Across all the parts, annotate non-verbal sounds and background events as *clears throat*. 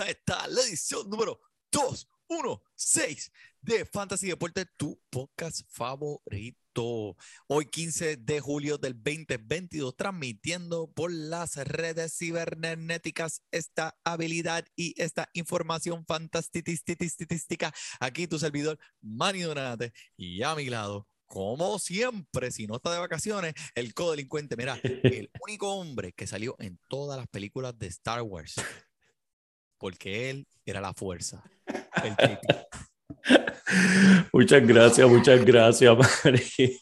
Bienvenidos a esta la edición número 216 de Fantasy Deporte, tu podcast favorito. Hoy 15 de julio del 2022, transmitiendo por las redes cibernéticas esta habilidad y esta información fantástica. Aquí tu servidor, Manny Donate, y a mi lado, como siempre, si no está de vacaciones, el codelincuente. Mira, *laughs* el único hombre que salió en todas las películas de Star Wars. Porque él era la fuerza. *laughs* El. Muchas gracias, muchas gracias, Mari.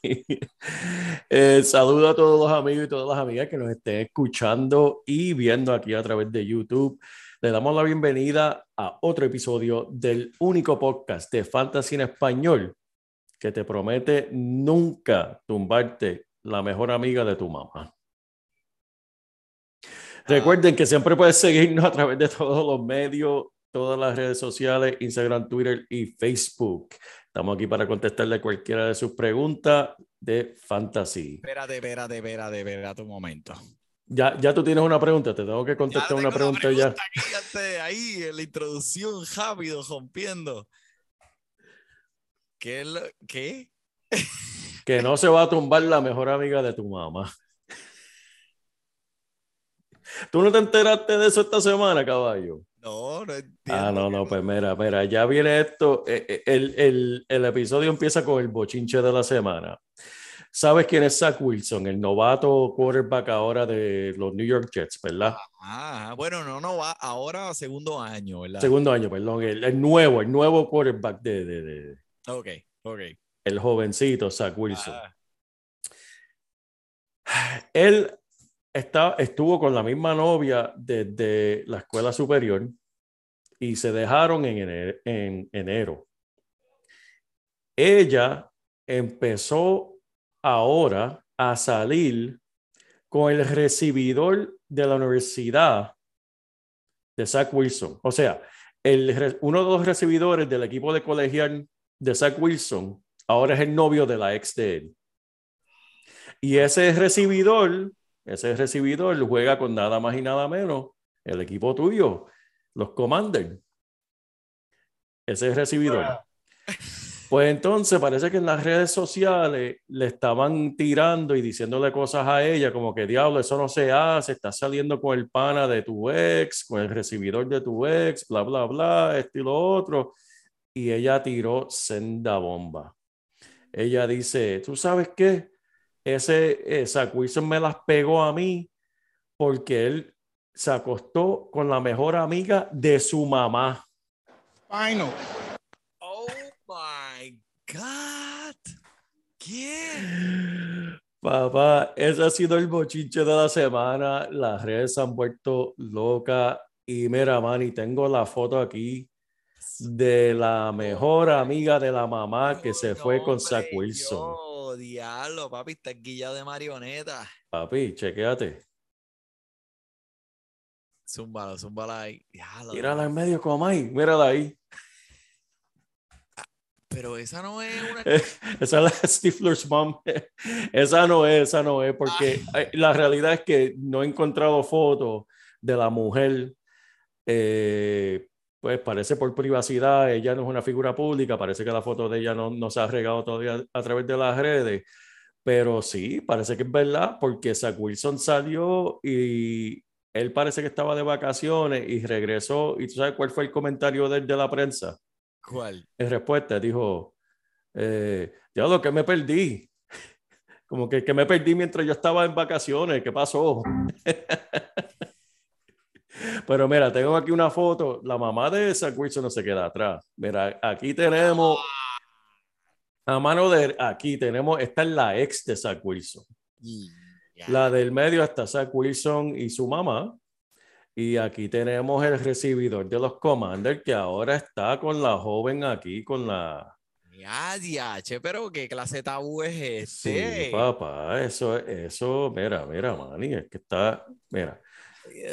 Eh, saludo a todos los amigos y todas las amigas que nos estén escuchando y viendo aquí a través de YouTube. Le damos la bienvenida a otro episodio del único podcast de Fantasy en Español que te promete nunca tumbarte la mejor amiga de tu mamá. Recuerden que siempre puedes seguirnos a través de todos los medios, todas las redes sociales, Instagram, Twitter y Facebook. Estamos aquí para contestarle cualquiera de sus preguntas de fantasy. Espérate, espérate, espérate, espérate un momento. Ya, ya tú tienes una pregunta, te tengo que contestar tengo una pregunta ya. ahí, en la introducción, rápido, rompiendo. ¿Qué? ¿Qué? Que no se va a tumbar la mejor amiga de tu mamá. *laughs* ¿Tú no te enteraste de eso esta semana, caballo? No, no entiendo. Ah, no, no, pues mira, mira, ya viene esto. eh, eh, El, el, el episodio empieza con el bochinche de la semana. ¿Sabes quién es Zach Wilson, el novato quarterback ahora de los New York Jets, verdad? Ah, bueno, no, no va ahora segundo año, ¿verdad? Segundo año, perdón, el, el nuevo, el nuevo quarterback de, de- de- Ok, ok. el jovencito Zach Wilson. Ah, Él está, estuvo con la misma novia desde la escuela superior y se dejaron en ene- en enero. Ella empezó ahora a salir con el recibidor de la universidad de Zach Wilson. O sea, uno de los recibidores del equipo de colegial de Zach Wilson ahora es el novio de la ex de él. Y ese recibidor, ese recibidor juega con nada más y nada menos el equipo tuyo, los Commanders. Ese recibidor. Pues entonces parece que en las redes sociales le estaban tirando y diciéndole cosas a ella, como que diablo, eso no se hace, estás saliendo con el pana de tu ex, con el recibidor de tu ex, bla, bla, bla, esto y lo otro. Y ella tiró senda bomba. Ella dice, ¿tú sabes qué? Ese Zach Wilson me las pegó a mí porque él se acostó con la mejor amiga de su mamá. Final. Oh my God. ¿Quién? Papá, ese ha sido el bochinche de la semana. Las redes se han vuelto locas. Y mira, Manny, tengo la foto aquí de la mejor amiga de la mamá que se fue con Zach Wilson. Diablo, papi, está guillado de marioneta. Papi, chequéate. Zúmbalo, zúmbala ahí. Diablo, Mírala en medio como ahí, mírala ahí. Pero esa no es una. *laughs* Esa es la Stifler's mom. *laughs* Esa no es, esa no es, porque eh, la realidad es que no he encontrado fotos de la mujer. eh, pues parece por privacidad, ella no es una figura pública, parece que la foto de ella no, no se ha regado todavía a través de las redes, pero sí, parece que es verdad, porque Zach Wilson salió y él parece que estaba de vacaciones y regresó. ¿Y tú sabes cuál fue el comentario de, él de la prensa? ¿Cuál? En respuesta, dijo, eh, diablo, que me perdí. *laughs* Como que, que me perdí mientras yo estaba en vacaciones. ¿Qué pasó? *laughs* Pero mira, tengo aquí una foto. La mamá de Zach Wilson no se queda atrás. Mira, aquí tenemos a mano de aquí tenemos, esta es la ex de Zach Wilson. La del medio está Zach Wilson y su mamá. Y aquí tenemos el recibidor de los Commanders que ahora está con la joven aquí, con la... Ya, diache, pero qué clase de tabú es Sí, este. papá, eso, eso, mira, mira, Manny, es que está, mira,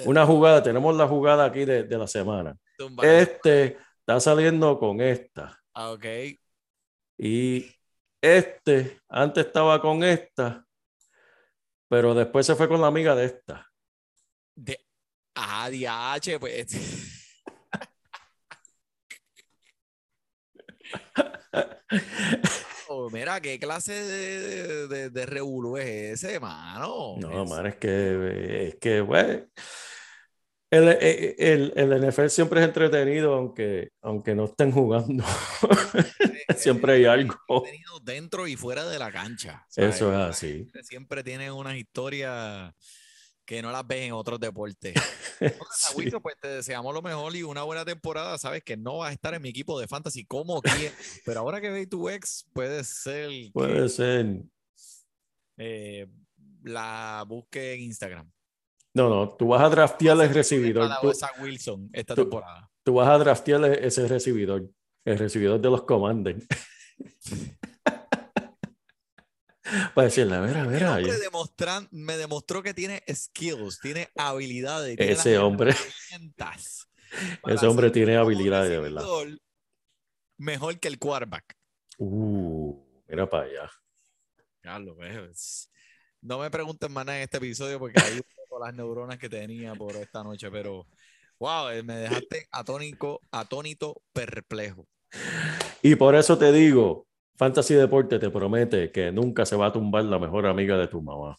una jugada, tenemos la jugada aquí de, de la semana. Este está saliendo con esta. Ah, ok. Y este antes estaba con esta, pero después se fue con la amiga de esta. De... Ah, diache, pues. *laughs* Mira, qué clase de, de, de revolú es ese, mano. No, Es- man, es que, es que, güey. El, el, el, el NFL siempre es entretenido, aunque, aunque no estén jugando. *laughs* siempre hay algo. entretenido dentro y fuera de la cancha. ¿sabes? Eso es así. Siempre, siempre tienen unas historias que no las ves en otros deportes. *laughs* Sí. Wilson, pues te deseamos lo mejor y una buena temporada. Sabes que no vas a estar en mi equipo de fantasy como *laughs* quieres, pero ahora que ve tu ex, puede ser que Puede ser. eh, la busque en Instagram. No, no, tú vas a draftear el recibidor. Tú, Wilson esta tú- temporada. tú vas a draftear ese recibidor. El recibidor de los Commanders. *laughs* Para decirle, mira, El mira. hombre yo- demostran- me demostró que tiene skills, tiene habilidades. Ese hombre. *laughs* Ese hombre tiene habilidades, de verdad. Mejor que el quarterback. Uh, mira para allá. Carlos, no me pregunten más nada en este episodio porque ahí las neuronas que tenía por esta noche, pero wow, eh, me dejaste atónico, atónito, perplejo. Y por eso te digo, Fantasy Deporte te promete que nunca se va a tumbar la mejor amiga de tu mamá.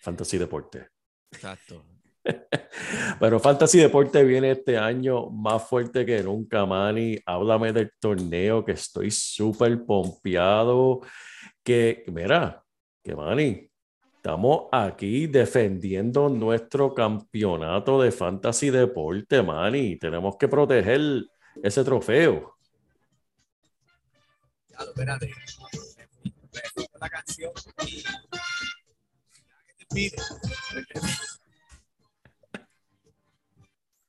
Fantasy Deporte. Exacto. *laughs* Pero Fantasy Deporte viene este año más fuerte que nunca, Manny. Háblame del torneo, que estoy súper pompeado. Que, mira, que Manny, estamos aquí defendiendo nuestro campeonato de Fantasy Deporte, Manny. Tenemos que proteger ese trofeo. Espérate. La canción y...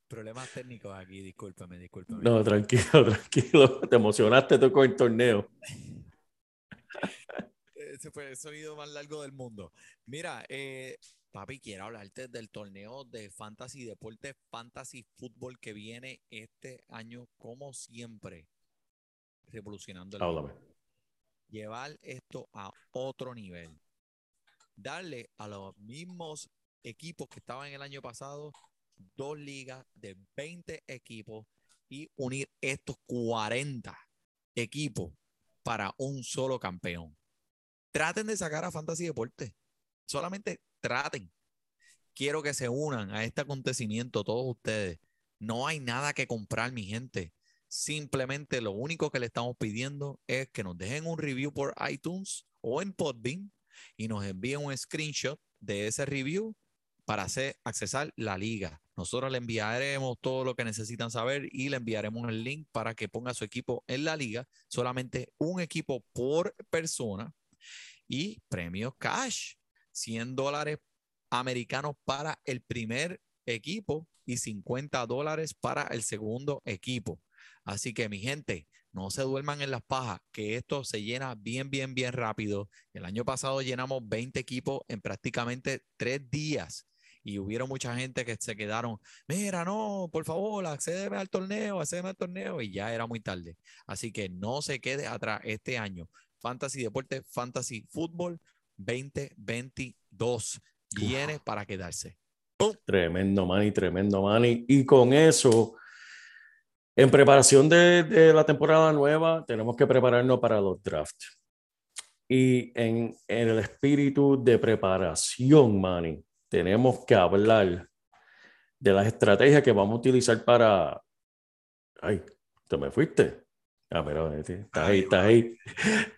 Problemas técnicos aquí, discúlpame, discúlpame. No, tranquilo, *laughs* tranquilo. Te emocionaste tú con el torneo. Ese fue el sonido más largo del mundo. Mira, eh, papi, quiero hablarte del torneo de Fantasy Deporte, Fantasy Fútbol que viene este año, como siempre, revolucionando el Háblame. Llevar esto a otro nivel. Darle a los mismos equipos que estaban el año pasado dos ligas de 20 equipos y unir estos 40 equipos para un solo campeón. Traten de sacar a Fantasy Deporte. Solamente traten. Quiero que se unan a este acontecimiento todos ustedes. No hay nada que comprar, mi gente. Simplemente lo único que le estamos pidiendo es que nos dejen un review por iTunes o en Podbean y nos envíen un screenshot de ese review para hacer accesar la liga. Nosotros le enviaremos todo lo que necesitan saber y le enviaremos el link para que ponga su equipo en la liga. Solamente un equipo por persona y premios cash. 100 dólares americanos para el primer equipo y 50 dólares para el segundo equipo. Así que mi gente, no se duerman en las pajas, que esto se llena bien, bien, bien rápido. El año pasado llenamos 20 equipos en prácticamente tres días y hubieron mucha gente que se quedaron, mira, no, por favor, accédeme al torneo, accédeme al torneo y ya era muy tarde. Así que no se quede atrás este año. Fantasy Deporte, Fantasy Fútbol 2022 viene para quedarse. Tremendo, Manny, tremendo, Manny. Y con eso, en preparación de, de la temporada nueva, tenemos que prepararnos para los drafts. Y en, en el espíritu de preparación, Manny, tenemos que hablar de las estrategias que vamos a utilizar para... Ay, te me fuiste. Ah, pero eh, estás ahí, estás ahí.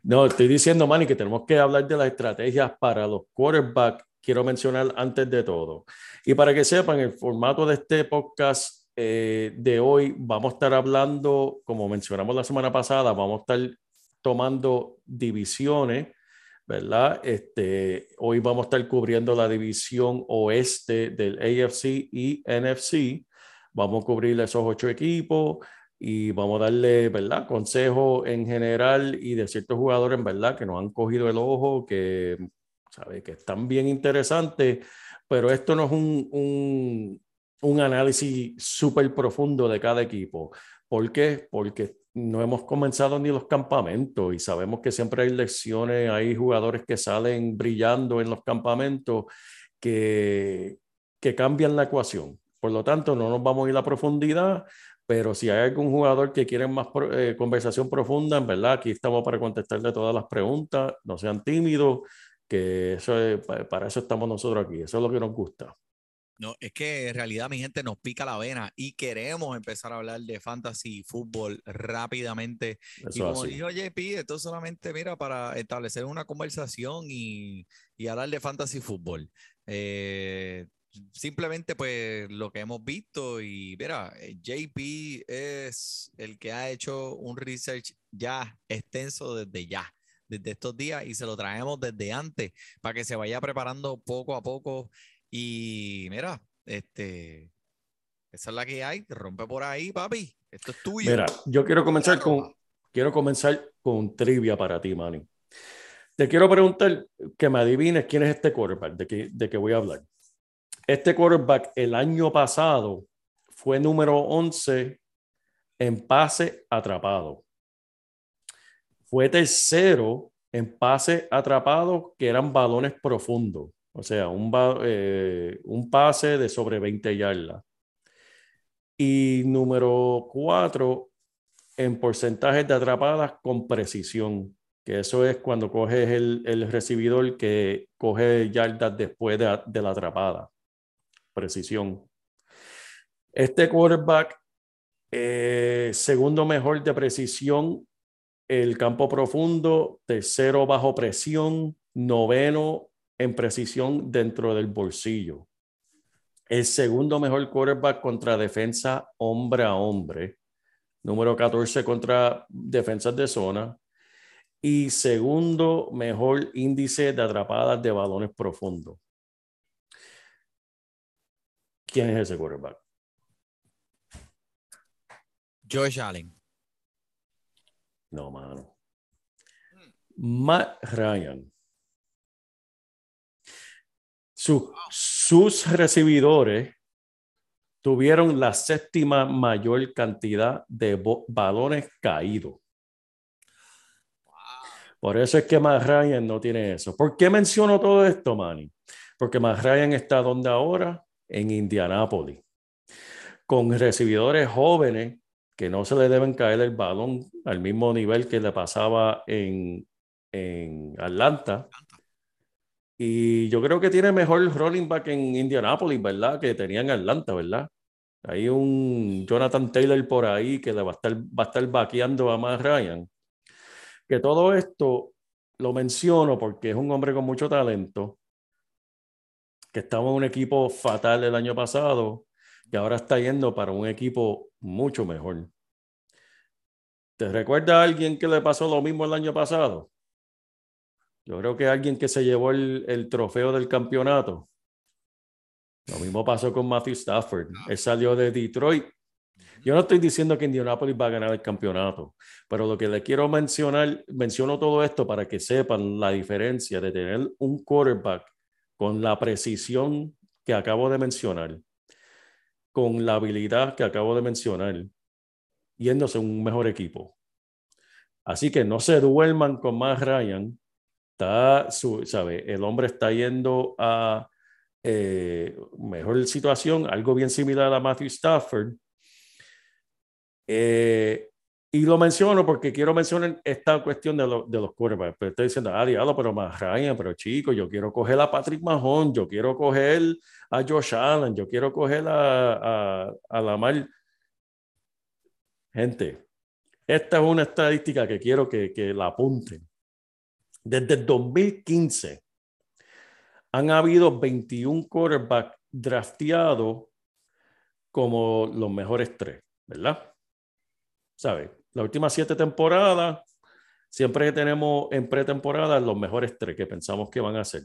No, estoy diciendo, Manny, que tenemos que hablar de las estrategias para los quarterbacks. Quiero mencionar antes de todo. Y para que sepan, el formato de este podcast eh, de hoy, vamos a estar hablando, como mencionamos la semana pasada, vamos a estar tomando divisiones, ¿verdad? Este, hoy vamos a estar cubriendo la división oeste del AFC y NFC. Vamos a cubrir esos ocho equipos y vamos a darle, ¿verdad? Consejos en general y de ciertos jugadores, ¿verdad? Que nos han cogido el ojo, que, ¿sabe? Que están bien interesantes, pero esto no es un, un, un análisis súper profundo de cada equipo. ¿Por qué? Porque no hemos comenzado ni los campamentos y sabemos que siempre hay lecciones, hay jugadores que salen brillando en los campamentos que, que cambian la ecuación. Por lo tanto, no nos vamos a ir a profundidad, pero si hay algún jugador que quiere más eh, conversación profunda, en verdad, aquí estamos para contestarle todas las preguntas, no sean tímidos, que eso es- pa- para eso estamos nosotros aquí, eso es lo que nos gusta. No, es que en realidad mi gente nos pica la vena y queremos empezar a hablar de fantasy fútbol rápidamente. Y Eso como así. dijo JP, esto es solamente, mira, para establecer una conversación y, y hablar de fantasy fútbol. Eh, simplemente, pues, lo que hemos visto y, mira, eh, JP es el que ha hecho un research ya extenso desde ya, desde estos días y se lo traemos desde antes para que se vaya preparando poco a poco. Y, mira, este, esa es la que hay, rompe por ahí, papi. Esto es tuyo. Mira, yo quiero comenzar con, quiero comenzar con trivia para ti, Manny. Te quiero preguntar que me adivines quién es este quarterback de que, de que voy a hablar. Este quarterback el año pasado fue número 11 en pase atrapado. Fue tercero en pase atrapado que eran balones profundos. O sea, un, eh, un pase de sobre 20 yardas. Y número cuatro, en porcentajes de atrapadas con precisión, que eso es cuando coges el, el recibidor que coge yardas después de, de la atrapada. Precisión. Este quarterback, eh, segundo mejor de precisión, el campo profundo, tercero bajo presión, noveno en precisión dentro del bolsillo el segundo mejor quarterback contra defensa hombre a hombre, número 14 contra defensas de zona y segundo mejor índice de atrapadas de balones profundos. ¿Quién es ese quarterback? Josh Allen. No, mano. Matt Ryan. Su- sus recibidores tuvieron la séptima mayor cantidad de balones caídos. Por eso es que Matt Ryan no tiene eso. ¿Por qué menciono todo esto, Manny? Porque Matt Ryan está donde ahora, en Indianápolis, con recibidores jóvenes que no se le deben caer el balón al mismo nivel que le pasaba en, en Atlanta. Y yo creo que tiene mejor running back en Indianapolis, ¿verdad? Que tenía en Atlanta, ¿verdad? Hay un Jonathan Taylor por ahí que le va a estar, va a estar vaqueando a más Ryan. Que todo esto lo menciono porque es un hombre con mucho talento, que estaba en un equipo fatal el año pasado y ahora está yendo para un equipo mucho mejor. ¿Te recuerda a alguien que le pasó lo mismo el año pasado? Yo creo que alguien que se llevó el, el trofeo del campeonato. Lo mismo pasó con Matthew Stafford. Él salió de Detroit. Yo no estoy diciendo que Indianapolis va a ganar el campeonato, pero lo que le quiero mencionar, menciono todo esto para que sepan la diferencia de tener un quarterback con la precisión que acabo de mencionar, con la habilidad que acabo de mencionar, yéndose a un mejor equipo. Así que no se duerman con más Ryan. El hombre está yendo a eh, mejor situación, algo bien similar a Matthew Stafford. Eh, Y lo menciono porque quiero mencionar esta cuestión de, lo- de los quarterbacks. Pero estoy diciendo, ah, diablo, pero más Ryan, pero chico, yo quiero coger a Patrick Mahomes, yo quiero coger a Josh Allen, yo quiero coger a, a, a. Gente, esta es una estadística que quiero que, que la apunten. Desde el 2015 han habido 21 quarterbacks drafteados como los mejores tres, ¿verdad? ¿Sabes? Las últimas siete temporadas, siempre tenemos en pretemporada los mejores tres que pensamos que van a ser.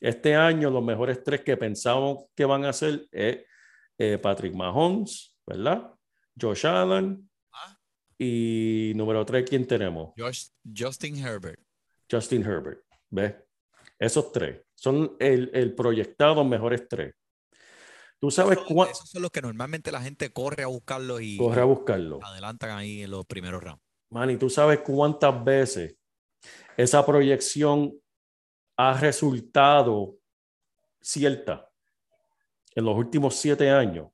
Este año, los mejores tres que pensamos que van a ser es eh, Patrick Mahomes, ¿verdad? Josh Allen. Y número tres, ¿quién tenemos? Justin Herbert. Justin Herbert. ¿Ves? Esos tres son el, el proyectado mejores tres. ¿Tú sabes Esos- cuánto? Esos son los que normalmente la gente corre a buscarlos y Corre a buscarlo. adelantan ahí en los primeros rounds. Manny, ¿tú sabes cuántas veces esa proyección ha resultado cierta en los últimos siete años?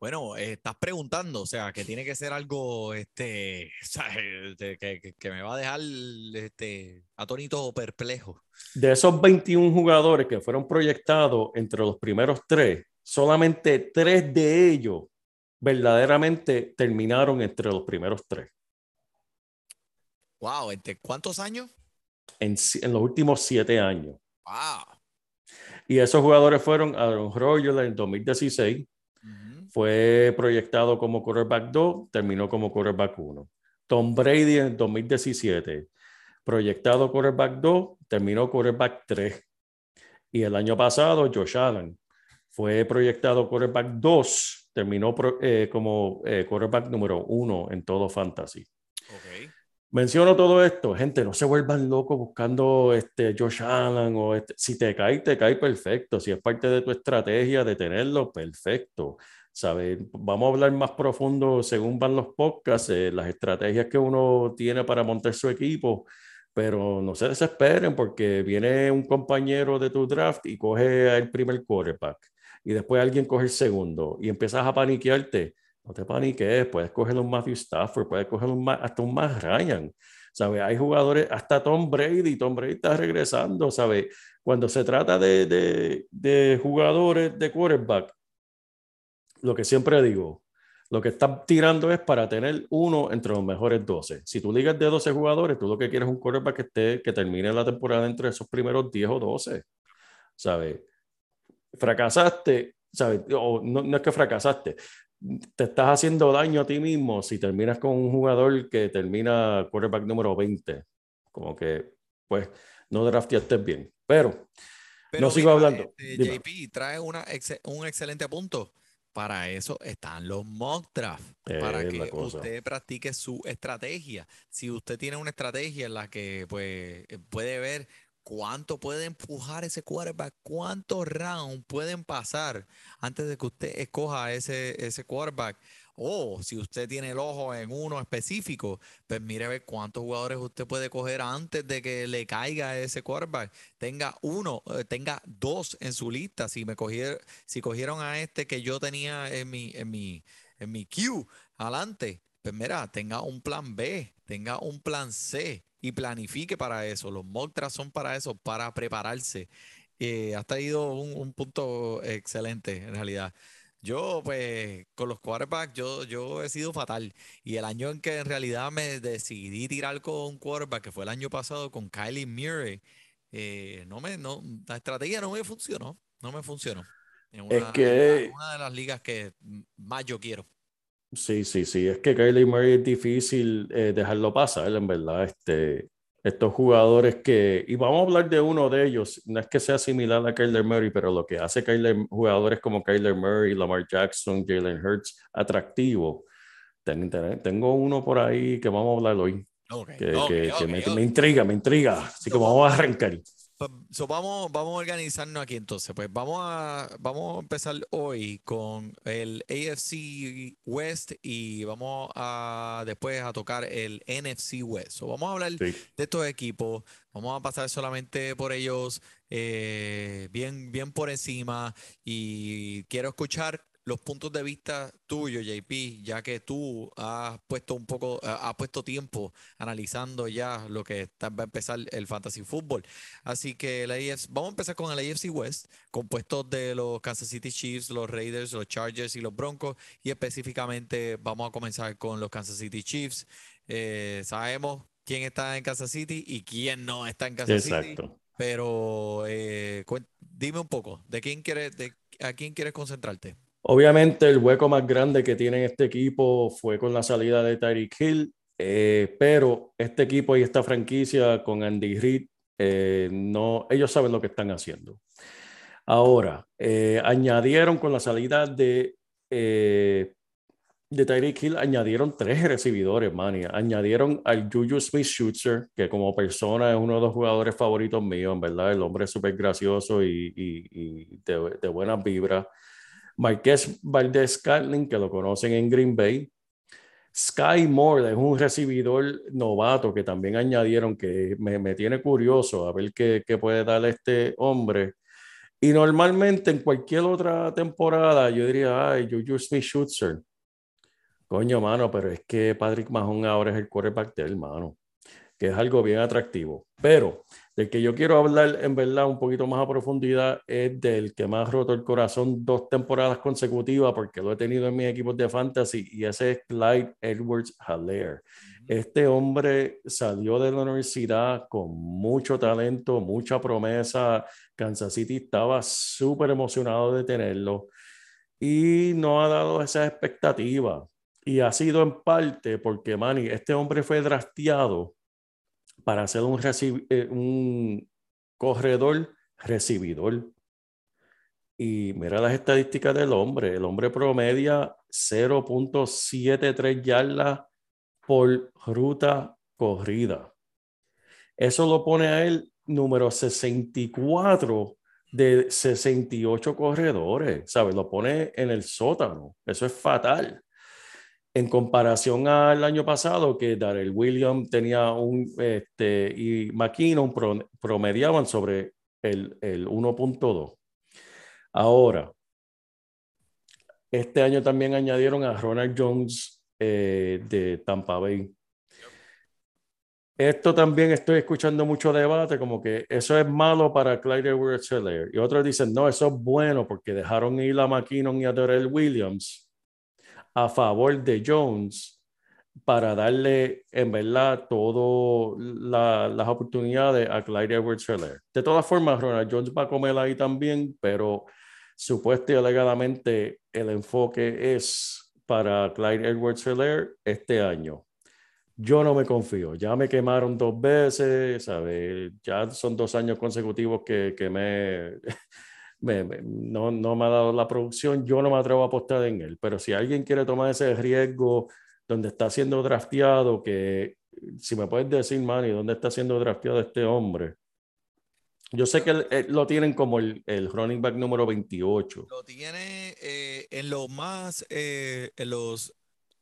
Bueno, eh, estás preguntando, o sea, que tiene que ser algo, este, *laughs* que, que- que me va a dejar, este, atónito o perplejo. De esos 21 jugadores que fueron proyectados entre los primeros tres, solamente tres de ellos verdaderamente terminaron entre los primeros tres. Wow, ¿entre cuántos años? en, en los últimos siete años. Wow. Y esos jugadores fueron Aaron Rodgers en 2016, Ujú. Fue proyectado como quarterback 2, terminó como quarterback 1. Tom Brady en 2017, proyectado quarterback 2, terminó quarterback 3. Y el año pasado, Josh Allen fue proyectado quarterback 2, terminó eh, como eh, quarterback número 1 en todo fantasy. Menciono todo esto, gente, no se vuelvan locos buscando este Josh Allen o este, si te cae, te cae perfecto, si es parte de tu estrategia de tenerlo, perfecto. ¿Sabes? Vamos a hablar más profundo según van los podcasts, eh, las estrategias que uno tiene para montar su equipo, pero no se desesperen porque viene un compañero de tu draft y coge el primer quarterback y después alguien coge el segundo y empiezas a paniquearte. No te paniques, puedes coger un Matthew Stafford, puedes coger un, hasta un Matt Ryan. ¿Sabes? Hay jugadores, hasta Tom Brady, Tom Brady está regresando, ¿sabes? Cuando se trata de, de, de jugadores de quarterback, lo que siempre digo, lo que estás tirando es para tener uno entre los mejores 12. Si tú ligas de 12 jugadores, tú lo que quieres es un quarterback que, esté, que termine la temporada entre esos primeros 10 o 12, ¿sabes? Fracasaste, ¿sabes? O no, no es que fracasaste, te estás haciendo daño a ti mismo si terminas con un jugador que termina quarterback número 20. Como que, pues, no drafteaste bien. Pero, Pero no sigo mira, hablando. este. JP trae una exe- un excelente punto. Para eso están los mock draft, para que usted practique su estrategia. Si usted tiene una estrategia en la que pues eh, puede ver cuánto puede empujar ese quarterback, cuántos rounds pueden pasar antes de que usted escoja ese, ese quarterback. O si usted tiene el ojo en uno específico, pues mire a ver cuántos jugadores usted puede coger antes de que le caiga ese quarterback tenga uno, eh, tenga dos en su lista. Si me cogieron, si cogieron a este que yo tenía en mi, en mi, en mi queue adelante, pues mira, tenga un plan B, tenga un plan C y planifique para eso. Los mock son para eso, para prepararse. Eh, has traído un punto excelente en realidad. Yo, pues, con los quarterbacks, yo, yo he sido fatal. Y el año en que en realidad me decidí tirar con un quarterback, que fue el año pasado con Kylie Murray, eh, no me, no, la estrategia no me funcionó. No me funcionó. En Es una, que- en una de las ligas que más yo quiero. Sí, sí, sí. Es que Kylie Murray es difícil eh, dejarlo pasar, en verdad. Este, estos jugadores que, y vamos a hablar de uno de ellos, no es que sea similar a Kyler Murray, pero lo que hace Kyler, jugadores como Kyler Murray, Lamar Jackson, Jalen Hurts, atractivo. Ten- ten- tengo uno por ahí que vamos a hablar hoy, Ok, que, ok, que- que ok, me, me intriga, me intriga. Así que vamos a arrancar. Pues, so vamos, vamos a organizarnos aquí entonces. Pues vamos a, vamos a empezar hoy con el AFC West y vamos a después a tocar el NFC West. So vamos a hablar Sí. de estos equipos. Vamos a pasar solamente por ellos eh, bien, bien por encima y quiero escuchar los puntos de vista tuyos, JP, ya que tú has puesto un poco, eh, has puesto tiempo analizando ya lo que está, va a empezar el fantasy fútbol. Así que el AFC vamos a empezar con el AFC West, compuesto de los Kansas City Chiefs, los Raiders, los Chargers y los Broncos. Y específicamente vamos a comenzar con los Kansas City Chiefs. Eh, sabemos quién está en Kansas City y quién no está en Kansas City. Exacto. Pero eh, dime un poco, ¿de quién quieres, de, a quién quieres concentrarte? Obviamente el hueco más grande que tiene este equipo fue con la salida de Tyreek Hill, eh, pero este equipo y esta franquicia con Andy Reid, eh, no, ellos saben lo que están haciendo. Ahora, eh, añadieron con la salida de, de Tyreek Hill, añadieron tres recibidores, Manny. Añadieron al Juju Smith-Schuster, que como persona es uno de los jugadores favoritos míos, en verdad. El hombre es súper gracioso y de, de buenas vibras. Marqués Valdez Scantling, que lo conocen en Green Bay. Sky Moore es un recibidor novato que también añadieron que me, me tiene curioso a ver qué, qué puede dar este hombre. Y normalmente en cualquier otra temporada yo diría, ay, Juju Smith-Schuster. Coño, mano, pero es que Patrick Mahon ahora es el quarterback del mano, que es algo bien atractivo. Pero del que yo quiero hablar en verdad un poquito más a profundidad es del que me ha roto el corazón dos temporadas consecutivas porque lo he tenido en mis equipos de fantasy y ese es Clyde Edwards Haller. Este hombre salió de la universidad con mucho talento, mucha promesa. Kansas City estaba súper emocionado de tenerlo y no ha dado esa expectativa. Y ha sido en parte porque, Manny, este hombre fue drafteado para ser eh, un corredor recibidor. Y mira las estadísticas del hombre. El hombre promedia 0.73 yardas por ruta corrida. Eso lo pone a él número 64 de 68 corredores, ¿sabes? Lo pone en el sótano. Eso es fatal. En comparación al año pasado, que Darrell Williams tenía un, este, y McKinnon pro- promediaban sobre el, el 1.2. Ahora, este año también añadieron a Ronald Jones eh, de Tampa Bay. Esto también estoy escuchando mucho debate, como que eso es malo para Clyde edwards helaire Y otros dicen, no, eso es bueno porque dejaron ir a McKinnon y a Darrell Williams a favor de Jones para darle en verdad todas las oportunidades a Clyde edwards helaire De todas formas, Ronald Jones va a comer ahí también, pero supuesto y alegadamente el enfoque es para Clyde edwards helaire este año. Yo no me confío, ya me quemaron dos veces, ¿sabes? Ya son dos años consecutivos que, que me, no, no me ha dado la producción, yo no me atrevo a apostar en él, pero si alguien quiere tomar ese riesgo donde está siendo drafteado, que si me puedes decir, Manny, ¿dónde está siendo drafteado este hombre? Yo sé que lo tienen como el, el running back número 28. Lo tiene eh, en los más, eh, en los,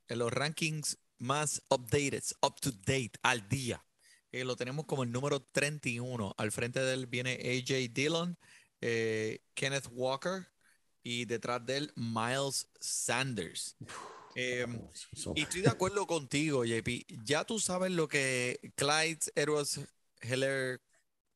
en los rankings más updated, up to date, al día. Eh, lo tenemos como el número 31. Al frente de él viene AJ Dillon, eh, Kenneth Walker y detrás de él Miles Sanders. Son- y estoy de acuerdo contigo, JP. Ya tú sabes lo que Clyde Edwards Heller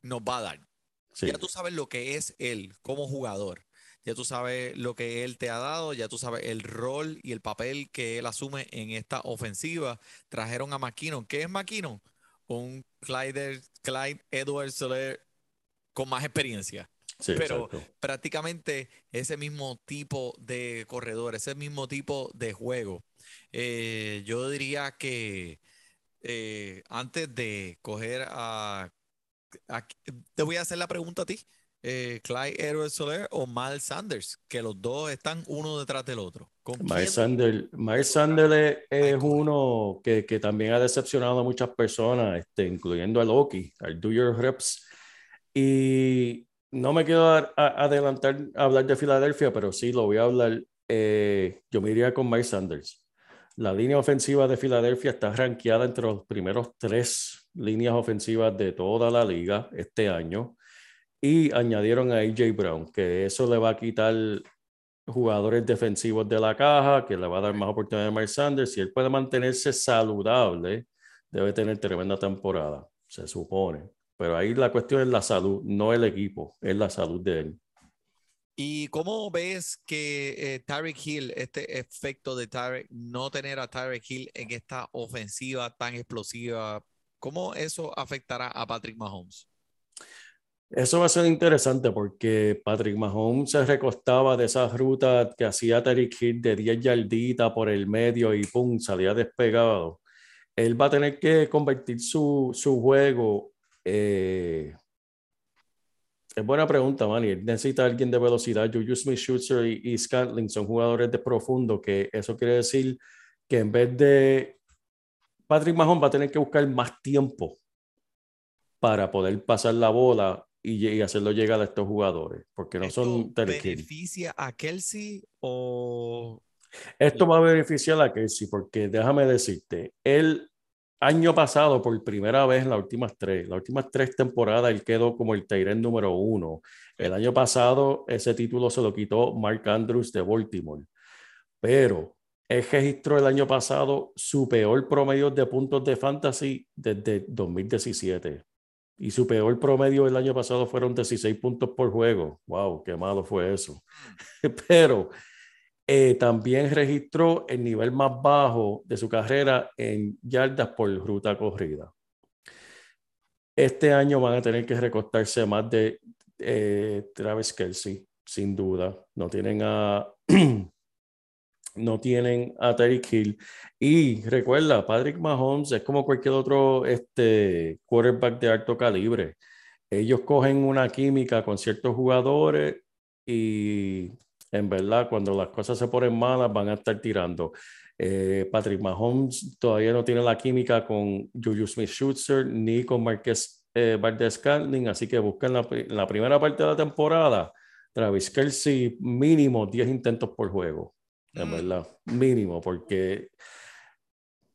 nos va a dar. sí. Ya tú sabes lo que es él como jugador. Ya tú sabes lo que él te ha dado, ya tú sabes el rol y el papel que él asume en esta ofensiva. Trajeron a McKinnon. ¿Qué es McKinnon? Un Clyde, Clyde Edwards Soler con más experiencia. Sí, pero- exacto. Prácticamente ese mismo tipo de corredor, ese mismo tipo de juego. Eh, yo diría que eh, antes de coger a, a- Te voy a hacer la pregunta a ti. Eh, Clyde Edwards Soler o Miles Sanders, que los dos están uno detrás del otro. ¿Con Miles Sanders, Miles Sanders es, es uno que, que también ha decepcionado a muchas personas, este, incluyendo a Loki, al Do Your Reps. Y no me quiero a- adelantar a hablar de Filadelfia, pero sí lo voy a hablar. eh, yo me iría con Miles Sanders. La línea ofensiva de Filadelfia está rankeada entre los primeros tres líneas ofensivas de toda la liga este año. Y añadieron a AJ Brown, que eso le va a quitar jugadores defensivos de la caja, que le va a dar más oportunidad a Miles Sanders. Si él puede mantenerse saludable, debe tener tremenda temporada, se supone. Pero ahí la cuestión es la salud, no el equipo, es la salud de él. ¿Y cómo ves que eh, Tyreek Hill, este efecto de Tyreek, no tener a Tyreek Hill en esta ofensiva tan explosiva, cómo eso afectará a Patrick Mahomes? Eso va a ser interesante porque Patrick Mahomes se recostaba de esa ruta que hacía Tyreek Hill de 10 yarditas por el medio y pum, salía despegado. Él va a tener que convertir su, su juego eh, es buena pregunta, Manny. Necesita alguien de velocidad. Juju Smith-Schuster y, y Scantling son jugadores de profundo, que eso quiere decir que en vez de Patrick Mahomes va a tener que buscar más tiempo para poder pasar la bola y, y hacerlo llegar a estos jugadores, porque no ¿Esto son beneficia a Kelsey o Esto va a beneficiar a Kelsey, porque déjame decirte, el año pasado, por primera vez en las últimas tres, las últimas tres temporadas, él quedó como el Tyrant número uno. El año pasado, ese título se lo quitó Mark Andrews de Baltimore. Pero él registró el año pasado su peor promedio de puntos de fantasy desde 2017. Y su peor promedio el año pasado fueron 16 puntos por juego. ¡Wow! ¡Qué malo fue eso! *laughs* Pero eh, también registró el nivel más bajo de su carrera en yardas por ruta corrida. Este año van a tener que recostarse más de eh, Travis Kelsey, sin duda. No tienen a *clears throat* no tienen a Tyreek Hill. Y recuerda, Patrick Mahomes es como cualquier otro este, quarterback de alto calibre. Ellos cogen una química con ciertos jugadores y en verdad cuando las cosas se ponen malas van a estar tirando. Eh, Patrick Mahomes todavía no tiene la química con Juju Smith-Schuster ni con Marquez eh, Valdez Scantling, así que buscan la, la primera parte de la temporada. Travis Kelsey mínimo 10 intentos por juego, en Mm. verdad, mínimo, porque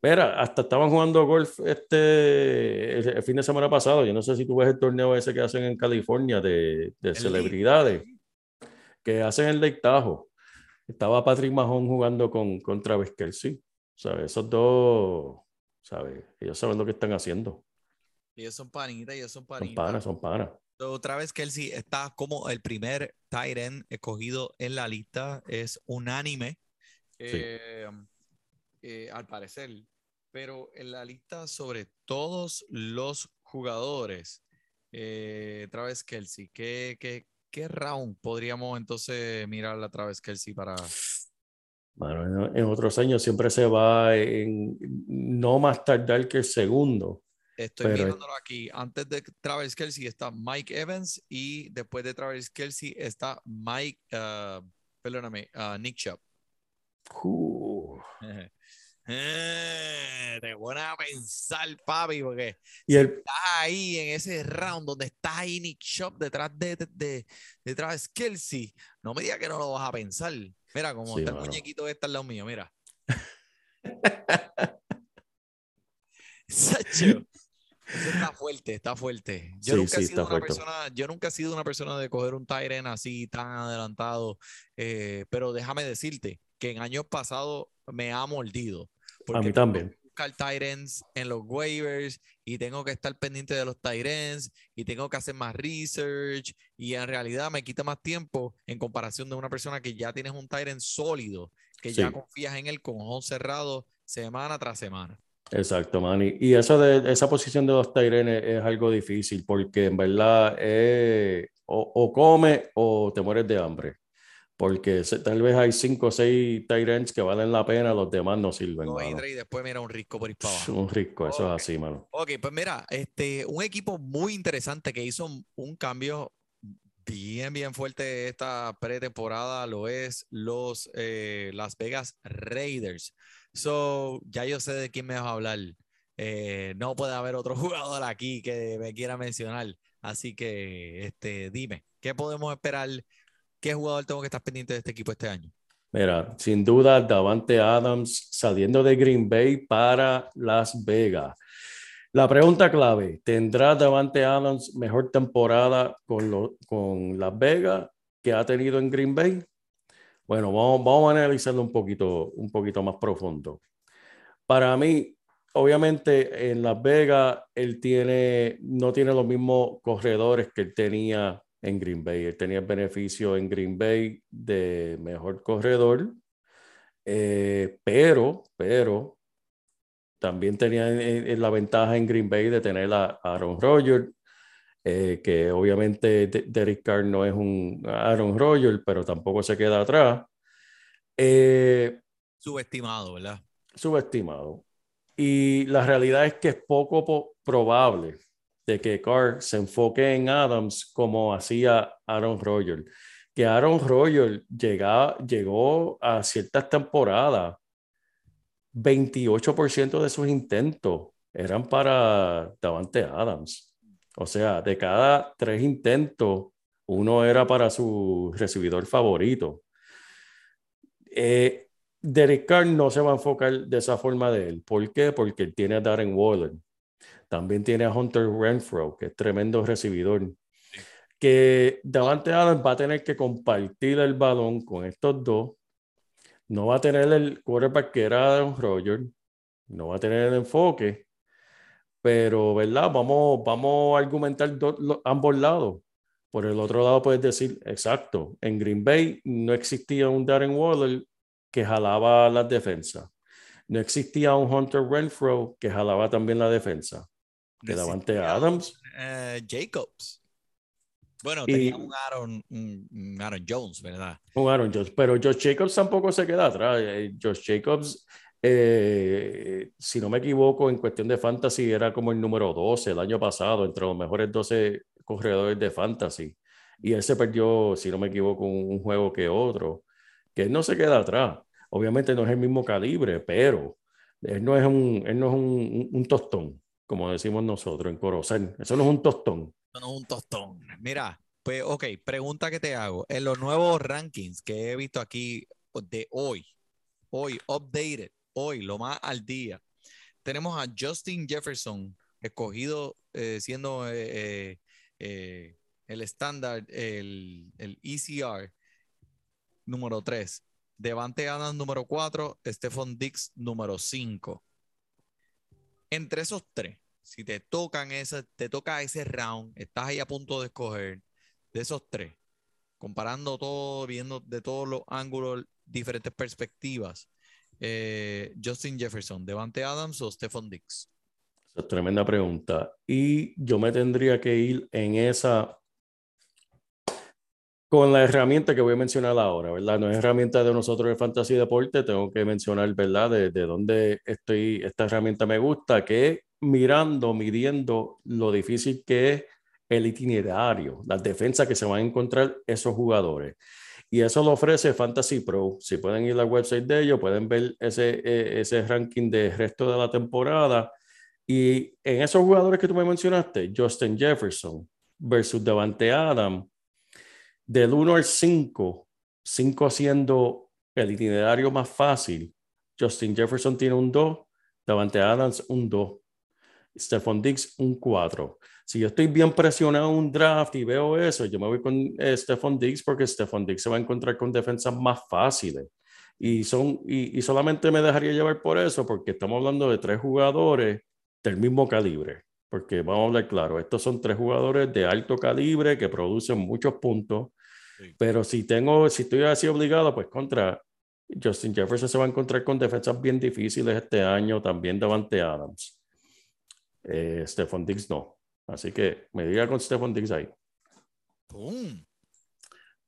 Mira, hasta estaban jugando golf este el, el fin de semana pasado. Yo no sé si tú ves el torneo ese que hacen en California de, de El celebridades que hacen el Lake Tahoe. Estaba Patrick Mahomes jugando con, con Travis Kelsey. ¿Sabes? Esos dos, ¿sabes? Ellos saben lo que están haciendo. ellos son panitas, ellos son Son panitas. panas, son panas. Otra vez Kelsey está como el primer tight end escogido en la lista, es unánime, eh, eh, al parecer, pero en la lista sobre todos los jugadores, eh, Travis Kelsey, ¿qué, qué, qué round podríamos entonces mirar a Travis Kelsey para... Bueno, en, otros años siempre se va en no más tardar que el segundo. Estoy Pero- mirándolo aquí. Antes de Travis Kelsey está Mike Evans y después de Travis Kelsey está Mike, ah, perdóname, ah, Nick Chubb. Uh, Eh, te pones a pensar, papi, porque y el, estás ahí en ese round donde está ahí Nick Chubb detrás de, de, de, de Kelsey. No me digas que no lo vas a pensar. Mira, como Sí, está el muñequito que está al lado mío, mira. *laughs* Sacho, Eso está fuerte, está fuerte. Yo Sí, nunca he sido una fuerte. persona, yo nunca he sido una persona de coger un Tyren así tan adelantado, eh, pero déjame decirte que en años pasados me ha mordido. A mí tengo también. que buscar Tyrens en los waivers y tengo que estar pendiente de los Tyrens y tengo que hacer más research y en realidad me quita más tiempo en comparación de una persona que ya tienes un Tyren sólido, que ya Sí. confías en él con ojos cerrados semana tras semana. Exacto, Manny. Y eso de esa posición de los Tyrenes es algo difícil porque en verdad eh, o, o come o te mueres de hambre. Porque tal vez hay cinco o seis Tyrants que valen la pena, los demás no sirven. No, y después mira un risco por ir para abajo. Un rico, eso Ok. es así, mano. Ok, pues mira, este, un equipo muy interesante que hizo un- un cambio bien, bien fuerte esta pretemporada lo es los eh, Las Vegas Raiders. So, ya yo sé de quién me vas a hablar. Eh, no puede haber otro *laughs* jugador aquí que me quiera mencionar. Así que, este, dime, ¿qué podemos esperar? ¿Qué jugador tengo que estar pendiente de este equipo este año? Mira, sin duda, Davante Adams saliendo de Green Bay para Las Vegas. La pregunta clave, ¿tendrá Davante Adams mejor temporada con, Las Vegas que ha tenido en Green Bay? Bueno, vamos, vamos a analizarlo un poquito, un poquito más profundo. Para mí, obviamente en Las Vegas, él tiene, no tiene los mismos corredores que él tenía en Green Bay. Él tenía el beneficio en Green Bay de mejor corredor, eh, pero, pero también tenía en- en la ventaja en Green Bay de tener a Aaron Rodgers, eh, que obviamente De- Derek Carr no es un Aaron Rodgers, pero tampoco se queda atrás. Eh, Subestimado, ¿verdad? subestimado. Y la realidad es que es poco po- probable de que Carr se enfoque en Adams como hacía Aaron Rodgers. Que Aaron Rodgers llegó a ciertas temporadas, 28% de sus intentos eran para Davante Adams. O sea, de cada tres intentos, uno era para su recibidor favorito. Eh, Derek Carr no se va a enfocar de esa forma de él. ¿Por qué? Porque él tiene a Darren Waller. También tiene a Hunter Renfro, que es tremendo recibidor. Que Davante Adams va a tener que compartir el balón con estos dos. No va a tener el quarterback que era Aaron Rodgers. No va a tener el enfoque. Pero, ¿verdad? Vamos, vamos a argumentar do- lo- ambos lados. Por el otro lado, puedes decir, exacto, en Green Bay no existía un Darren Waller que jalaba las defensas. No existía un Hunter Renfro que jalaba también la defensa. Que Davante Adams. eh, Jacobs. Bueno, Y- tenía un Aaron, un- un Aaron Jones, ¿verdad? Un Aaron Jones, pero Josh Jacobs tampoco se queda atrás. Eh, Josh Jacobs, eh, si no me equivoco, en cuestión de fantasy era como el número 12 el año pasado, entre los mejores 12 corredores de fantasy. Y él se perdió, si no me equivoco, un, un juego que otro, que él no se queda atrás. Obviamente no es el mismo calibre, pero él no es un, él no es un tostón, como decimos nosotros en Corozal. Eso no es un tostón. Eso no es un tostón. Mira, pues, ok, pregunta que te hago. En los nuevos rankings que he visto aquí de hoy, hoy, updated, hoy, lo más al día, tenemos a Justin Jefferson, escogido eh, siendo eh, eh, eh, el estándar, el, el ECR número 3. Devante Adams número 4, Stephon Dix número 5. Entre esos tres, si te tocan ese, te toca ese round, estás ahí a punto de escoger de esos tres, comparando todo, viendo de todos los ángulos, diferentes perspectivas, eh, Justin Jefferson, Devante Adams o Stephon Dix. Esa es tremenda pregunta. Y yo me tendría que ir en esa con la herramienta que voy a mencionar ahora, ¿verdad? No es herramienta de nosotros de Fantasy Deporte, tengo que mencionar, ¿verdad? De, de dónde estoy, esta herramienta me gusta, que es mirando, midiendo lo difícil que es el itinerario, las defensas que se van a encontrar esos jugadores. Y eso lo ofrece Fantasy Pro. Si pueden ir al website de ellos, pueden ver ese, eh, ese ranking de resto de la temporada. Y en esos jugadores que tú me mencionaste, Justin Jefferson versus Devante Adams, del 1 al 5, 5 siendo el itinerario más fácil, Justin Jefferson tiene un 2, Davante Adams un 2, Stephon Diggs un 4. Si yo estoy bien presionado en un draft y veo eso, yo me voy con eh, Stephon Diggs porque Stephon Diggs se va a encontrar con defensas más fáciles. Y, son, y, y solamente me dejaría llevar por eso porque estamos hablando de tres jugadores del mismo calibre. Porque vamos a hablar claro, estos son tres jugadores de alto calibre que producen muchos puntos. Sí. Pero si tengo, si estoy así obligado, pues contra Justin Jefferson se va a encontrar con defensas bien difíciles este año, también Davante Adams. Eh, Stephon Diggs no. Así que me diga con Stephon Diggs ahí. ¡Pum!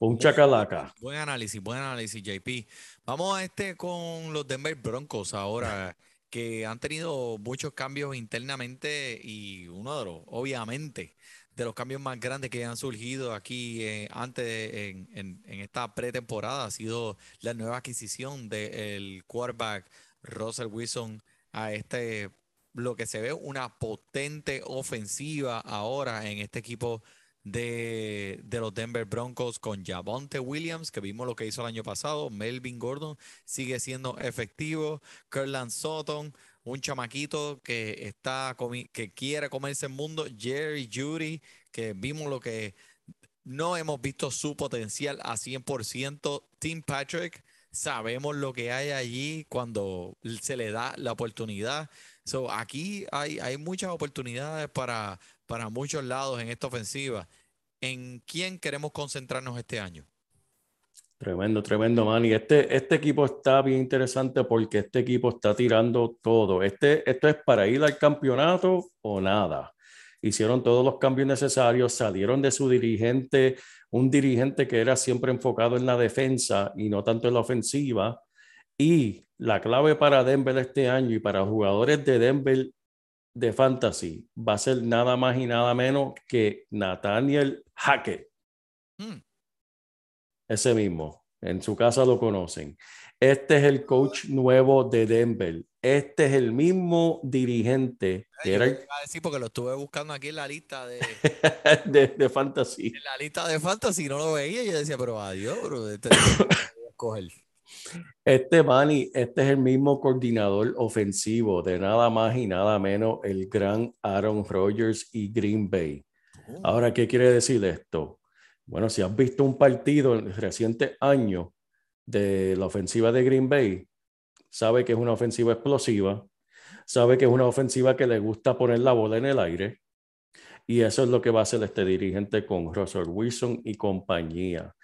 Un chacalaca. Buen análisis, buen análisis, JP. Vamos a este con los Denver Broncos ahora, que han tenido muchos cambios internamente y uno de los, obviamente, de los cambios más grandes que han surgido aquí eh, antes de- en, esta pretemporada ha sido la nueva adquisición del quarterback Russell Wilson a este, lo que se ve una potente ofensiva ahora en este equipo de, de los Denver Broncos con Javonte Williams, que vimos lo que hizo el año pasado. Melvin Gordon sigue siendo efectivo. Curland Sutton, un chamaquito que está que quiere comerse el mundo. Jerry Judy, que vimos lo que no hemos visto su potencial a 100%. Tim Patrick, sabemos lo que hay allí cuando se le da la oportunidad. So, aquí hay, hay muchas oportunidades para, para muchos lados en esta ofensiva. ¿En quién queremos concentrarnos este año? Tremendo, tremendo, man. Y este, este equipo está bien interesante porque este equipo está tirando todo. Este, esto es para ir al campeonato o nada. Hicieron todos los cambios necesarios, salieron de su dirigente, un dirigente que era siempre enfocado en la defensa y no tanto en la ofensiva. Y la clave para Denver este año y para jugadores de Denver de fantasy va a ser nada más y nada menos que Nathaniel Hackett. Hmm. Ese mismo. En su casa lo conocen. Este es el coach nuevo de Denver. Este es el mismo dirigente que era el- a decir porque lo estuve buscando aquí en la lista de, *laughs* de, de fantasy. en la lista de fantasy, no lo veía y yo decía, pero adiós, bro. Este, este. Este Manny, este es el mismo coordinador ofensivo de nada más y nada menos el gran Aaron Rodgers y Green Bay. Oh, Ahora, ¿qué quiere decir esto? Bueno, si has visto un partido en recientes años de la ofensiva de Green Bay, sabe que es una ofensiva explosiva, sabe que es una ofensiva que le gusta poner la bola en el aire, y eso es lo que va a hacer este dirigente con Russell Wilson y compañía.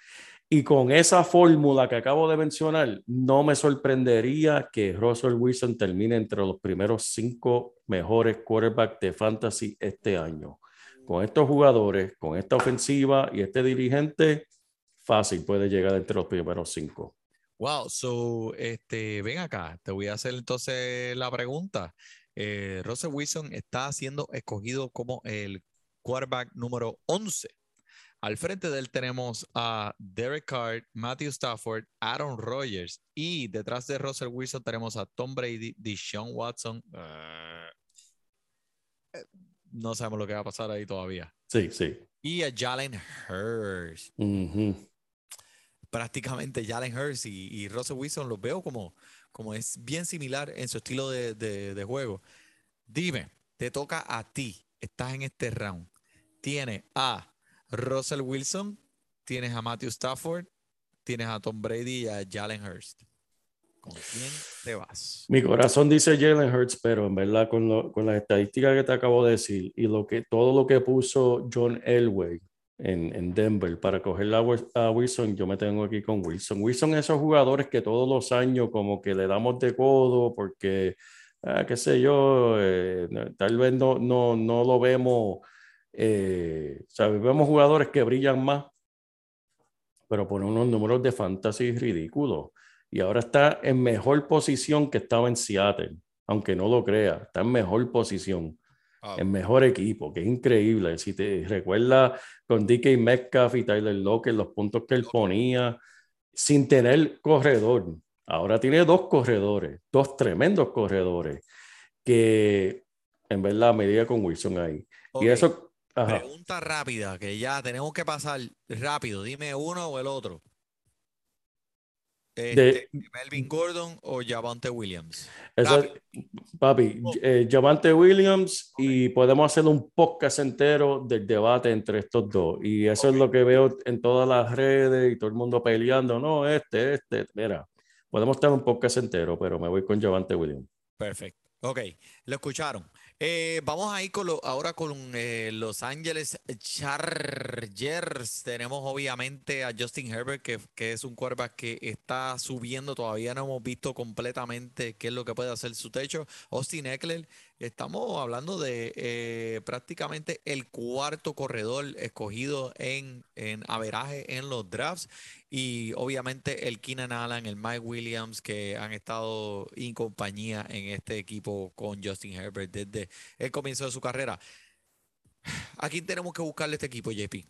Y con esa fórmula que acabo de mencionar, no me sorprendería que Russell Wilson termine entre los primeros cinco mejores quarterbacks de fantasy este año con estos jugadores, con esta ofensiva y este dirigente, fácil puede llegar entre los primeros cinco. Wow, so, este, ven acá, te voy a hacer entonces la pregunta. Eh, Russell Wilson está siendo escogido como el quarterback número 11. Al frente de él tenemos a Derek Carr, Matthew Stafford, Aaron Rodgers y detrás de Russell Wilson tenemos a Tom Brady, Deshaun Watson. eh, no sabemos lo que va a pasar ahí todavía. Sí, sí. Y a Jalen Hurts Ujú. prácticamente Jalen Hurts y, y Russell Wilson los veo como, como es bien similar en su estilo de, de- de juego. Dime, te toca a ti, estás en este round. Tienes a Russell Wilson, tienes a Matthew Stafford, tienes a Tom Brady y a Jalen Hurst. ¿Con quién te vas? Mi corazón dice Jalen Hurts, pero en verdad con, lo- con las estadísticas que te acabo de decir y lo que, todo lo que puso John Elway en, en Denver para coger a, Wil- a Wilson, yo me tengo aquí con Wilson. Wilson es esos jugadores que todos los años como que le damos de codo porque, ah, qué sé yo, eh, tal vez no, no, no lo vemos, eh. Vemos jugadores que brillan más, pero por unos números de fantasy ridículos y ahora está en mejor posición que estaba en Seattle, aunque no lo crea, está en mejor posición, Ah, en mejor equipo, que es increíble. Si te recuerdas con DK Metcalf y Tyler Lockett, los puntos que él ponía, sin tener corredor. Ahora tiene dos corredores, dos tremendos corredores, que en verdad me diga con Wilson ahí. ok, Y eso, ajá. Pregunta rápida, que ya tenemos que pasar rápido. Dime uno o el otro. Este, Melvin Gordon o Javante Williams. Rápido. papi, Oh. eh, Javante Williams y podemos hacer un podcast entero del debate entre estos dos. Y eso es lo que veo en todas las redes y todo el mundo peleando. No, este, este, mira, podemos tener un podcast entero, pero me voy con Javante Williams. Perfecto. Ok, lo escucharon. Eh, vamos a ir con lo- ahora con eh, Los Ángeles Chargers. Tenemos obviamente a Justin Herbert, que, que es un quarterback que está subiendo. Todavía no hemos visto completamente qué es lo que puede hacer su techo. Austin Eckler, estamos hablando de eh, prácticamente el cuarto corredor escogido en, en averaje en los drafts. Y obviamente el Keenan Allen, el Mike Williams, que han estado en compañía en este equipo con Justin Herbert desde el comienzo de su carrera. ¿A quién tenemos que buscarle este equipo, JP?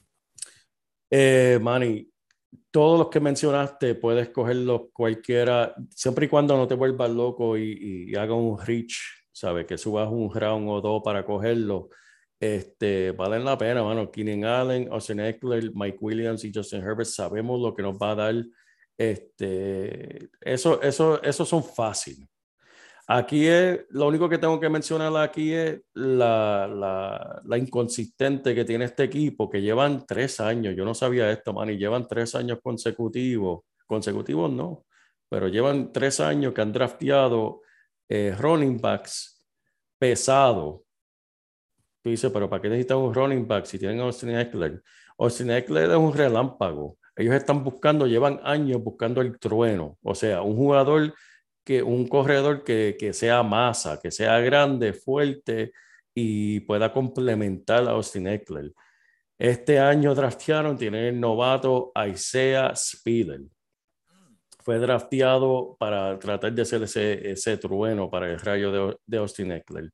Eh, Manny, todos los que mencionaste puedes cogerlos cualquiera, siempre y cuando no te vuelvas loco y, y haga un reach, ¿sabes? Que subas un round o dos para cogerlo. Este, valen la pena, mano. Keenan Allen, Austin Eckler, Mike Williams y Justin Herbert, sabemos lo que nos va a dar. Este, eso, eso, esos son fáciles. Aquí es, lo único que tengo que mencionar aquí es la, la, la inconsistente que tiene este equipo, que llevan tres años, yo no sabía esto, man, y llevan tres años consecutivos, consecutivos no, pero llevan tres años que han drafteado eh, running backs pesados. Tú dices, pero ¿para qué necesitan un running back si tienen a Austin Eckler? Austin Eckler es un relámpago. Ellos están buscando, llevan años buscando el trueno. O sea, un jugador que un corredor que, que, sea masa, que sea grande, fuerte y pueda complementar a Austin Eckler. Este año draftearon, tienen el novato Isaiah Spiller. Fue drafteado para tratar de ser ese, ese trueno para el rayo de, de Austin Eckler.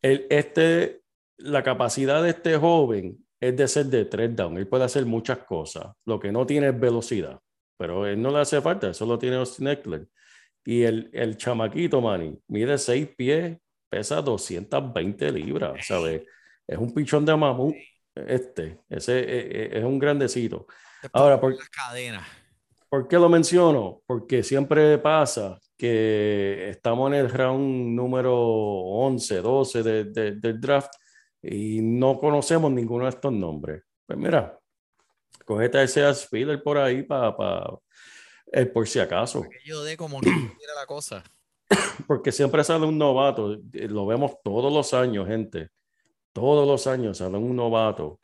El, este, la capacidad de este joven es de ser de tres down. Él puede hacer muchas cosas. Lo que no tiene es velocidad, pero él no le hace falta. Eso lo tiene Austin Eckler. Y el, el chamaquito, Manny, mide seis pies, pesa 220 libras, ¿sabes? Es un pichón de mamú. Este, ese es, es un grandecito. Ahora, por, las cadenas. ¿Por qué lo menciono? Porque siempre pasa que estamos en el round número 11, 12 de, de, del draft y no conocemos ninguno de estos nombres. Pues mira, cogete ese Spiller por ahí para pa, eh, por si acaso. Que yo de como que *clears throat* mira la cosa. Porque siempre sale un novato, eh, lo vemos todos los años, gente. Todos los años sale un novato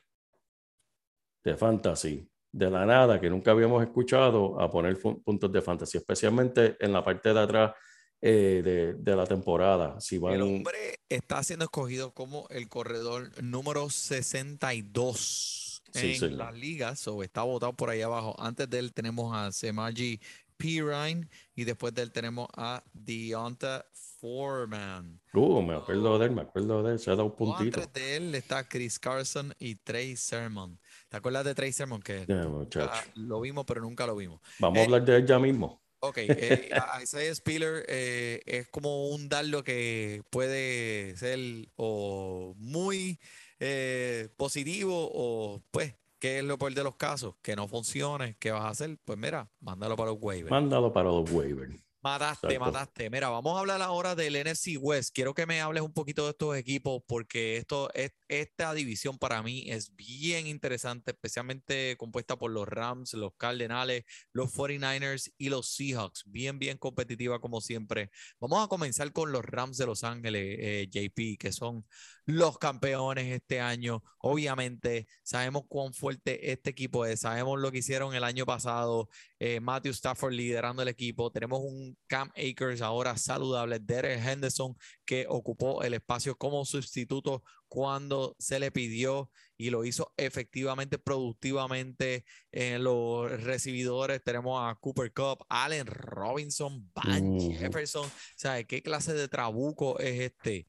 de fantasy, de la nada, que nunca habíamos escuchado, a poner puntos de fantasy, especialmente en la parte de atrás eh, de, de, la temporada. Si van... El hombre está siendo escogido como el corredor número 62 Sí, en sí. las ligas, o está votado por ahí abajo. Antes de él tenemos a Semaji Pirine y después de él tenemos a Deonta Foreman. Uh, me acuerdo de él, me acuerdo de él, se ha dado un puntito. Antes de él está Chris Carson y Trey Sermon. ¿Te acuerdas de Trey Sermon? Que ah, lo vimos, pero nunca lo vimos. Vamos a eh, hablar de él ya mismo. Ok, eh, Isaiah Spiller eh, es como un dardo que puede ser o muy eh, positivo o pues, ¿qué es lo peor de los casos? Que no funcione, ¿qué vas a hacer? Pues mira, mándalo para los waivers. Mándalo para los waivers. Mataste, Exacto. mataste. Mira, vamos a hablar ahora del NFC West. Quiero que me hables un poquito de estos equipos porque esto, es, esta división para mí es bien interesante, especialmente compuesta por los Rams, los Cardenales, los 49ers y los Seahawks. Bien, bien competitiva como siempre. Vamos a comenzar con los Rams de Los Ángeles, eh, JP, que son los campeones este año. Obviamente, sabemos cuán fuerte este equipo es, sabemos lo que hicieron el año pasado. Eh, Matthew Stafford liderando el equipo. Tenemos un Cam Akers ahora saludable. Derek Henderson que ocupó el espacio como sustituto cuando se le pidió y lo hizo efectivamente, productivamente en los recibidores. Tenemos a Cooper Cup, Allen Robinson, Van Ujú. Jefferson. ¿Sabe qué clase de trabuco es este?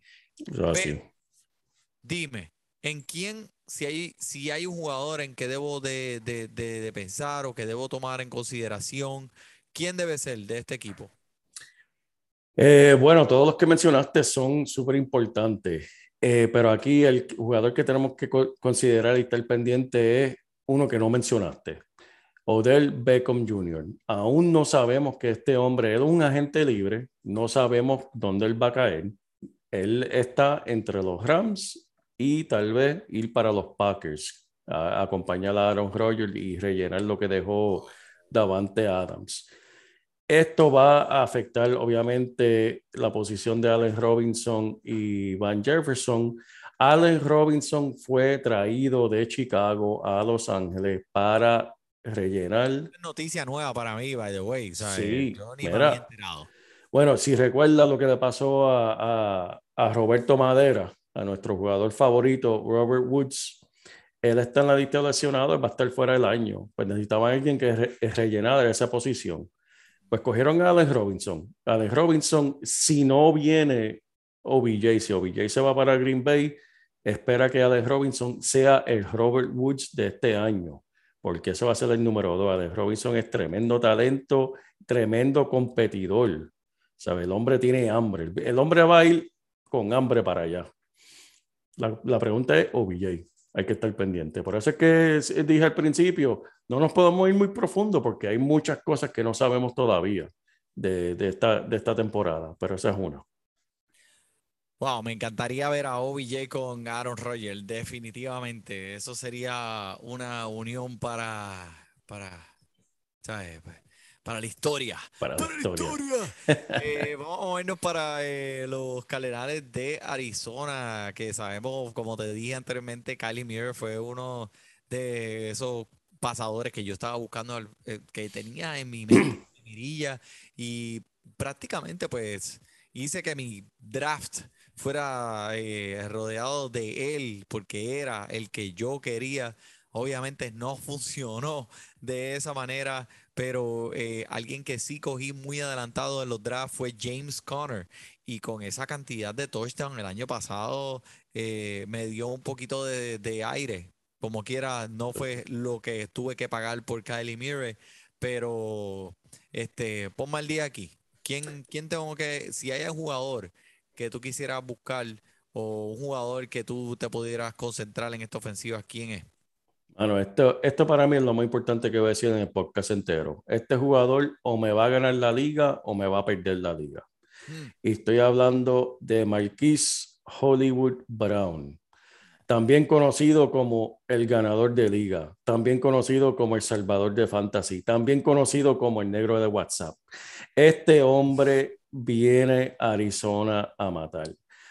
Pero, dime, ¿en quién, si hay, si hay un jugador en que debo de, de- de- de pensar o que debo tomar en consideración, quién debe ser de este equipo? Eh, bueno, todos los que mencionaste son súper importantes, eh, pero aquí el jugador que tenemos que co- considerar y estar pendiente es uno que no mencionaste, Odell Beckham Jr. Aún no sabemos que este hombre es un agente libre, no sabemos dónde él va a caer. Él está entre los Rams y tal vez ir para los Packers, a acompañar a Aaron Rodgers y rellenar lo que dejó Davante Adams. Esto va a afectar obviamente la posición de Allen Robinson y Van Jefferson. Allen Robinson fue traído de Chicago a Los Ángeles para rellenar. Noticia nueva para mí, by the way. ¿sabes? Sí, Yo ni me mira. había enterado. Bueno, si recuerda lo que le pasó a, a- a Roberto Madera, a nuestro jugador favorito, Robert Woods, él está en la lista de lesionados, va a estar fuera del año. Pues necesitaban alguien que re- rellenara esa posición. Pues cogieron a Allen Robinson. Allen Robinson, si no viene OBJ, si OBJ se va para Green Bay, espera que Allen Robinson sea el Robert Woods de este año, porque ese va a ser el número dos. Allen Robinson es tremendo talento, tremendo competidor. ¿Sabe? El hombre tiene hambre. El hombre va a ir con hambre para allá. La, la pregunta es OBJ. Hay que estar pendiente. Por eso es que dije al principio, no nos podemos ir muy profundo porque hay muchas cosas que no sabemos todavía de, esta, de esta temporada, pero esa es una. Wow, me encantaría ver a OBJ con Aaron Rodgers, definitivamente. Eso sería una unión para, para. Para la historia. Para la historia. *laughs* Eh, vamos a movernos para eh, los Cardenales de Arizona, que sabemos, como te dije anteriormente, Kylie Muir fue uno de esos pasadores que yo estaba buscando, eh, que tenía en mi mente, en mi mirilla, y prácticamente pues hice que mi draft fuera eh, rodeado de él, porque era el que yo quería. Obviamente no funcionó de esa manera, pero eh, alguien que sí cogí muy adelantado en los drafts fue James Conner. Y con esa cantidad de touchdown el año pasado eh, me dio un poquito de, de aire. Como quiera, no fue lo que tuve que pagar por Kylie Murray, pero este, ponme al día aquí. ¿Quién, quién tengo que, si hay un jugador que tú quisieras buscar o un jugador que tú te pudieras concentrar en esta ofensiva, quién es? Bueno, esto, esto para mí es lo más importante que voy a decir en el podcast entero. Este jugador o me va a ganar la liga o me va a perder la liga. Hmm. Y estoy hablando de Marquise Hollywood Brown, también conocido como el ganador de liga, también conocido como el salvador de fantasy, también conocido como el negro de WhatsApp. Este hombre viene a Arizona a matar.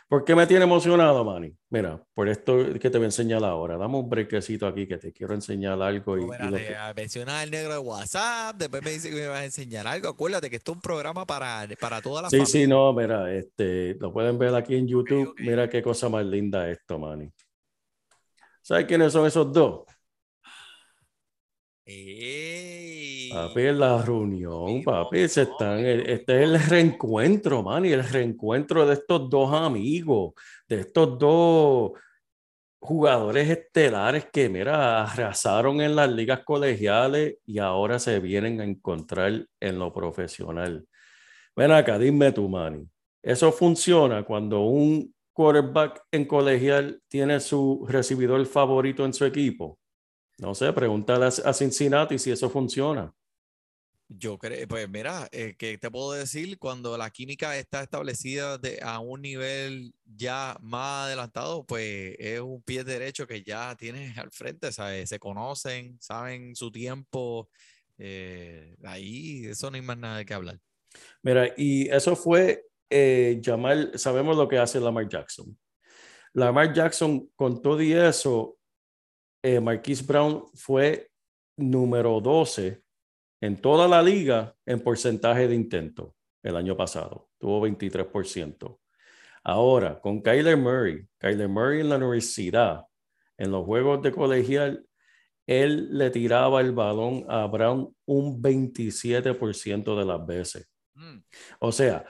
¿Por qué me tiene emocionado, Manny? Mira, por esto que te voy a enseñar ahora. Dame un brequecito aquí que te quiero enseñar algo. Y, No, y espérate, que- ah, mencionas el negro de WhatsApp, después me dice que me vas a enseñar algo. Acuérdate que esto es un programa para, para toda la Sí, familia. sí, no, mira, este, lo pueden ver aquí en YouTube. Mira qué cosa más linda esto, Manny. ¿Sabes quiénes son esos dos? ¡Ey! Papi, la reunión, papi, se están, este es el reencuentro, man, el reencuentro de estos dos amigos, de estos dos jugadores estelares que, mira, arrasaron en las ligas colegiales y ahora se vienen a encontrar en lo profesional. Ven acá, dime tú, Manny, ¿eso funciona cuando un quarterback en colegial tiene su recibidor favorito en su equipo? No sé, pregúntale a Cincinnati si eso funciona. Yo creo, pues mira, eh, ¿qué te puedo decir? Cuando la química está establecida de- a un nivel ya más adelantado, pues es un pie derecho que ya tienes al frente, ¿sabes? Se conocen, saben su tiempo. eh, ahí, eso no hay más nada qué hablar. Mira, y eso fue eh, llamar, sabemos lo que hace Lamar Jackson. Lamar Jackson, con todo y eso, eh, Marquise Brown fue número 12 en toda la liga en porcentaje de intento el año pasado. Tuvo 23%. Ahora, con Kyler Murray, Kyler Murray en la universidad, en los juegos de colegial, él le tiraba el balón a Brown un 27% de las veces. Mm, O sea,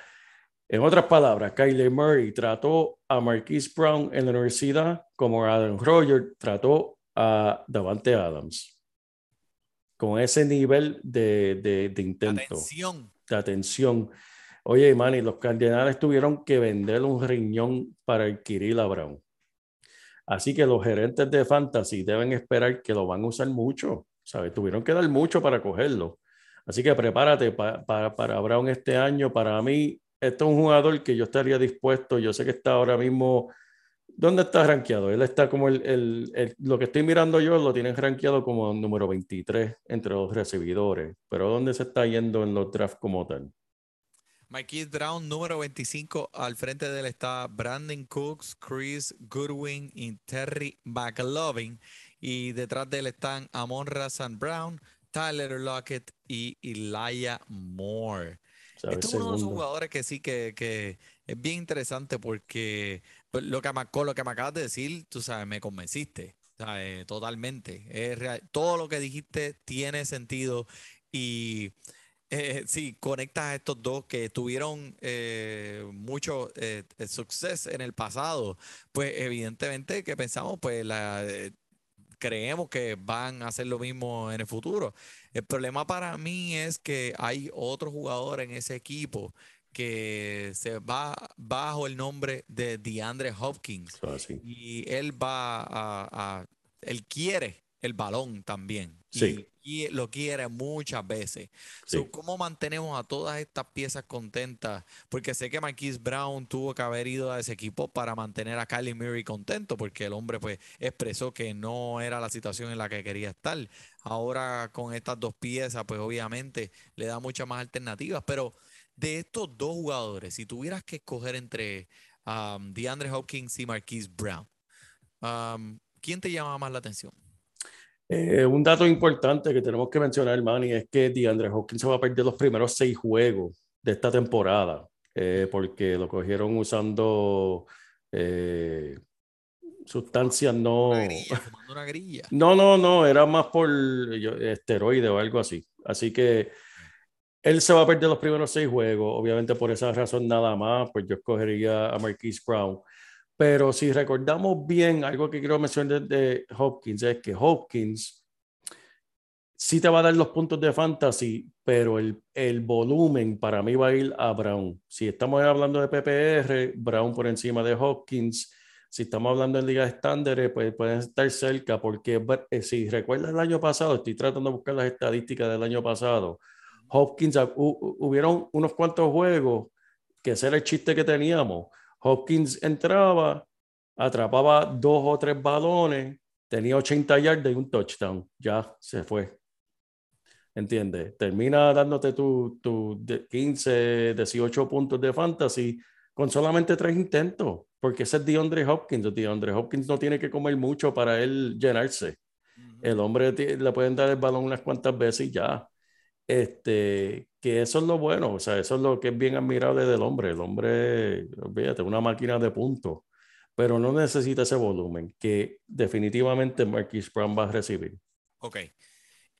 en otras palabras, Kyler Murray trató a Marquise Brown en la universidad como Adam Rodgers trató a Davante Adams. Con ese nivel de, de- de intento, Atención. de atención. Oye, Manny, los Cardenales tuvieron que vender un riñón para adquirir a Brown. Así que los gerentes de fantasy deben esperar que lo van a usar mucho, ¿sabes? Tuvieron que dar mucho para cogerlo. Así que prepárate pa- pa- para Brown este año. Para mí, este es un jugador que yo estaría dispuesto. Yo sé que está ahora mismo. ¿Dónde está rankeado? Él está como el, el- el- lo que estoy mirando yo, lo tienen rankeado como número 23 entre los recibidores. Pero ¿dónde se está yendo en los drafts como tal? Marquise Brown, número 25, al frente de él está Brandon Cooks, Chris Goodwin y Terry McLovin. Y detrás de él están Amon Razan Brown, Tyler Lockett y Elijah Moore. Este es uno de esos Segundo. jugadores que sí que, que es bien interesante porque lo que me, con lo que me acabas de decir, tú sabes, me convenciste, ¿sabes? Totalmente. Es. Todo lo que dijiste tiene sentido y eh, *laughs* sí, conectas a estos dos que tuvieron eh, mucho eh, eh, suceso en el pasado, pues evidentemente que pensamos, pues la, eh, creemos que van a hacer lo mismo en el futuro. El problema para mí es que hay otro jugador en ese equipo que se va bajo el nombre de DeAndre Hopkins y él va a, a- él quiere el balón también. Sí. y lo quiere muchas veces. Sí. So, ¿Cómo mantenemos a todas estas piezas contentas? Porque sé que Marquise Brown tuvo que haber ido a ese equipo para mantener a Kylie Murray contento, porque el hombre pues expresó que no era la situación en la que quería estar. Ahora con estas dos piezas, pues obviamente le da muchas más alternativas, pero de estos dos jugadores, si tuvieras que escoger entre um, DeAndre Hopkins y Marquise Brown, um, ¿quién te llama más la atención? Eh, un dato importante que tenemos que mencionar, Manny, es que DeAndre Hopkins se va a perder los primeros seis juegos de esta temporada, eh, porque lo cogieron usando eh, sustancias no... Una grilla, una grilla. No, no, no, era más por esteroide o algo así. Así que él se va a perder los primeros seis juegos. Obviamente por esa razón nada más, pues yo escogería a Marquise Brown. Pero si recordamos bien, algo que quiero mencionar de, de Hopkins es que Hopkins sí te va a dar los puntos de fantasy, pero el, el volumen para mí va a ir a Brown. Si estamos hablando de PPR, Brown por encima de Hopkins. Si estamos hablando en ligas estándares, pues pueden estar cerca, porque eh, si recuerdas el año pasado, estoy tratando de buscar las estadísticas del año pasado. Hopkins, hu- hu- hubieron unos cuantos juegos que ese era el chiste que teníamos. Hopkins entraba, atrapaba dos o tres balones, tenía 80 yardas y un touchdown. Ya se fue. ¿Entiendes? Termina dándote tu, tu de- 15, 18 puntos de fantasy con solamente tres intentos, porque ese es DeAndre Hopkins. DeAndre Hopkins no tiene que comer mucho para él llenarse. El hombre le pueden dar el balón unas cuantas veces y ya. Este, que eso es lo bueno, o sea, eso es lo que es bien admirable del hombre. El hombre, olvídate, una máquina de puntos, pero no necesita ese volumen que definitivamente Marquise Brown va a recibir. Ok.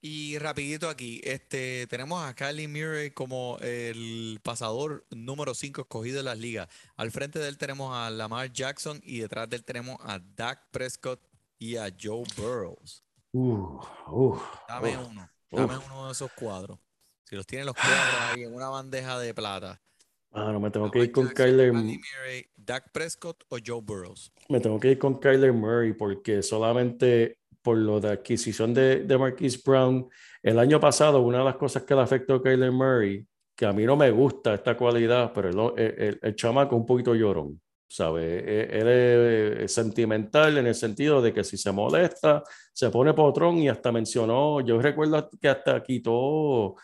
Y rapidito aquí, este, tenemos a Kylie Murray como el pasador número 5 escogido de las ligas. Al frente de él tenemos a Lamar Jackson y detrás de él tenemos a Dak Prescott y a Joe Burrows. Uh, uh, Dame uh. uno, dame uf. uno de esos cuadros. Si los tienen los cuadros ahí en una bandeja de plata. Ah, no, me tengo que ir con Jackson, Kyler, Murray, Dak Prescott o Joe Burrows. me tengo que ir con Kyler Murray porque solamente por lo de adquisición de, de Marquise Brown, el año pasado una de las cosas que le afectó a Kyler Murray, que a mí no me gusta esta cualidad, pero el, el, el, el chamaco un poquito llorón, ¿sabe? Él, él es sentimental en el sentido de que si se molesta, se pone potrón y hasta mencionó, yo recuerdo que hasta quitó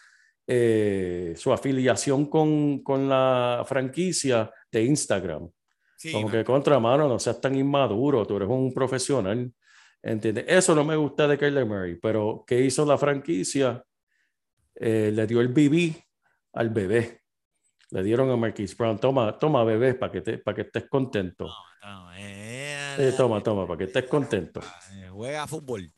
eh, su afiliación con, con la franquicia de Instagram. Sí, Como que contra mano, no seas tan inmaduro, tú eres un profesional. ¿Entiendes? Eso no me gusta de Kyler Murray, pero ¿qué hizo la franquicia? Eh, le dio el BB al bebé. Le dieron a Marquise Brown, toma, toma bebé, para que, te, para que estés contento. no, eh, Eh, toma, toma, para que estés contento. eh, Juega fútbol.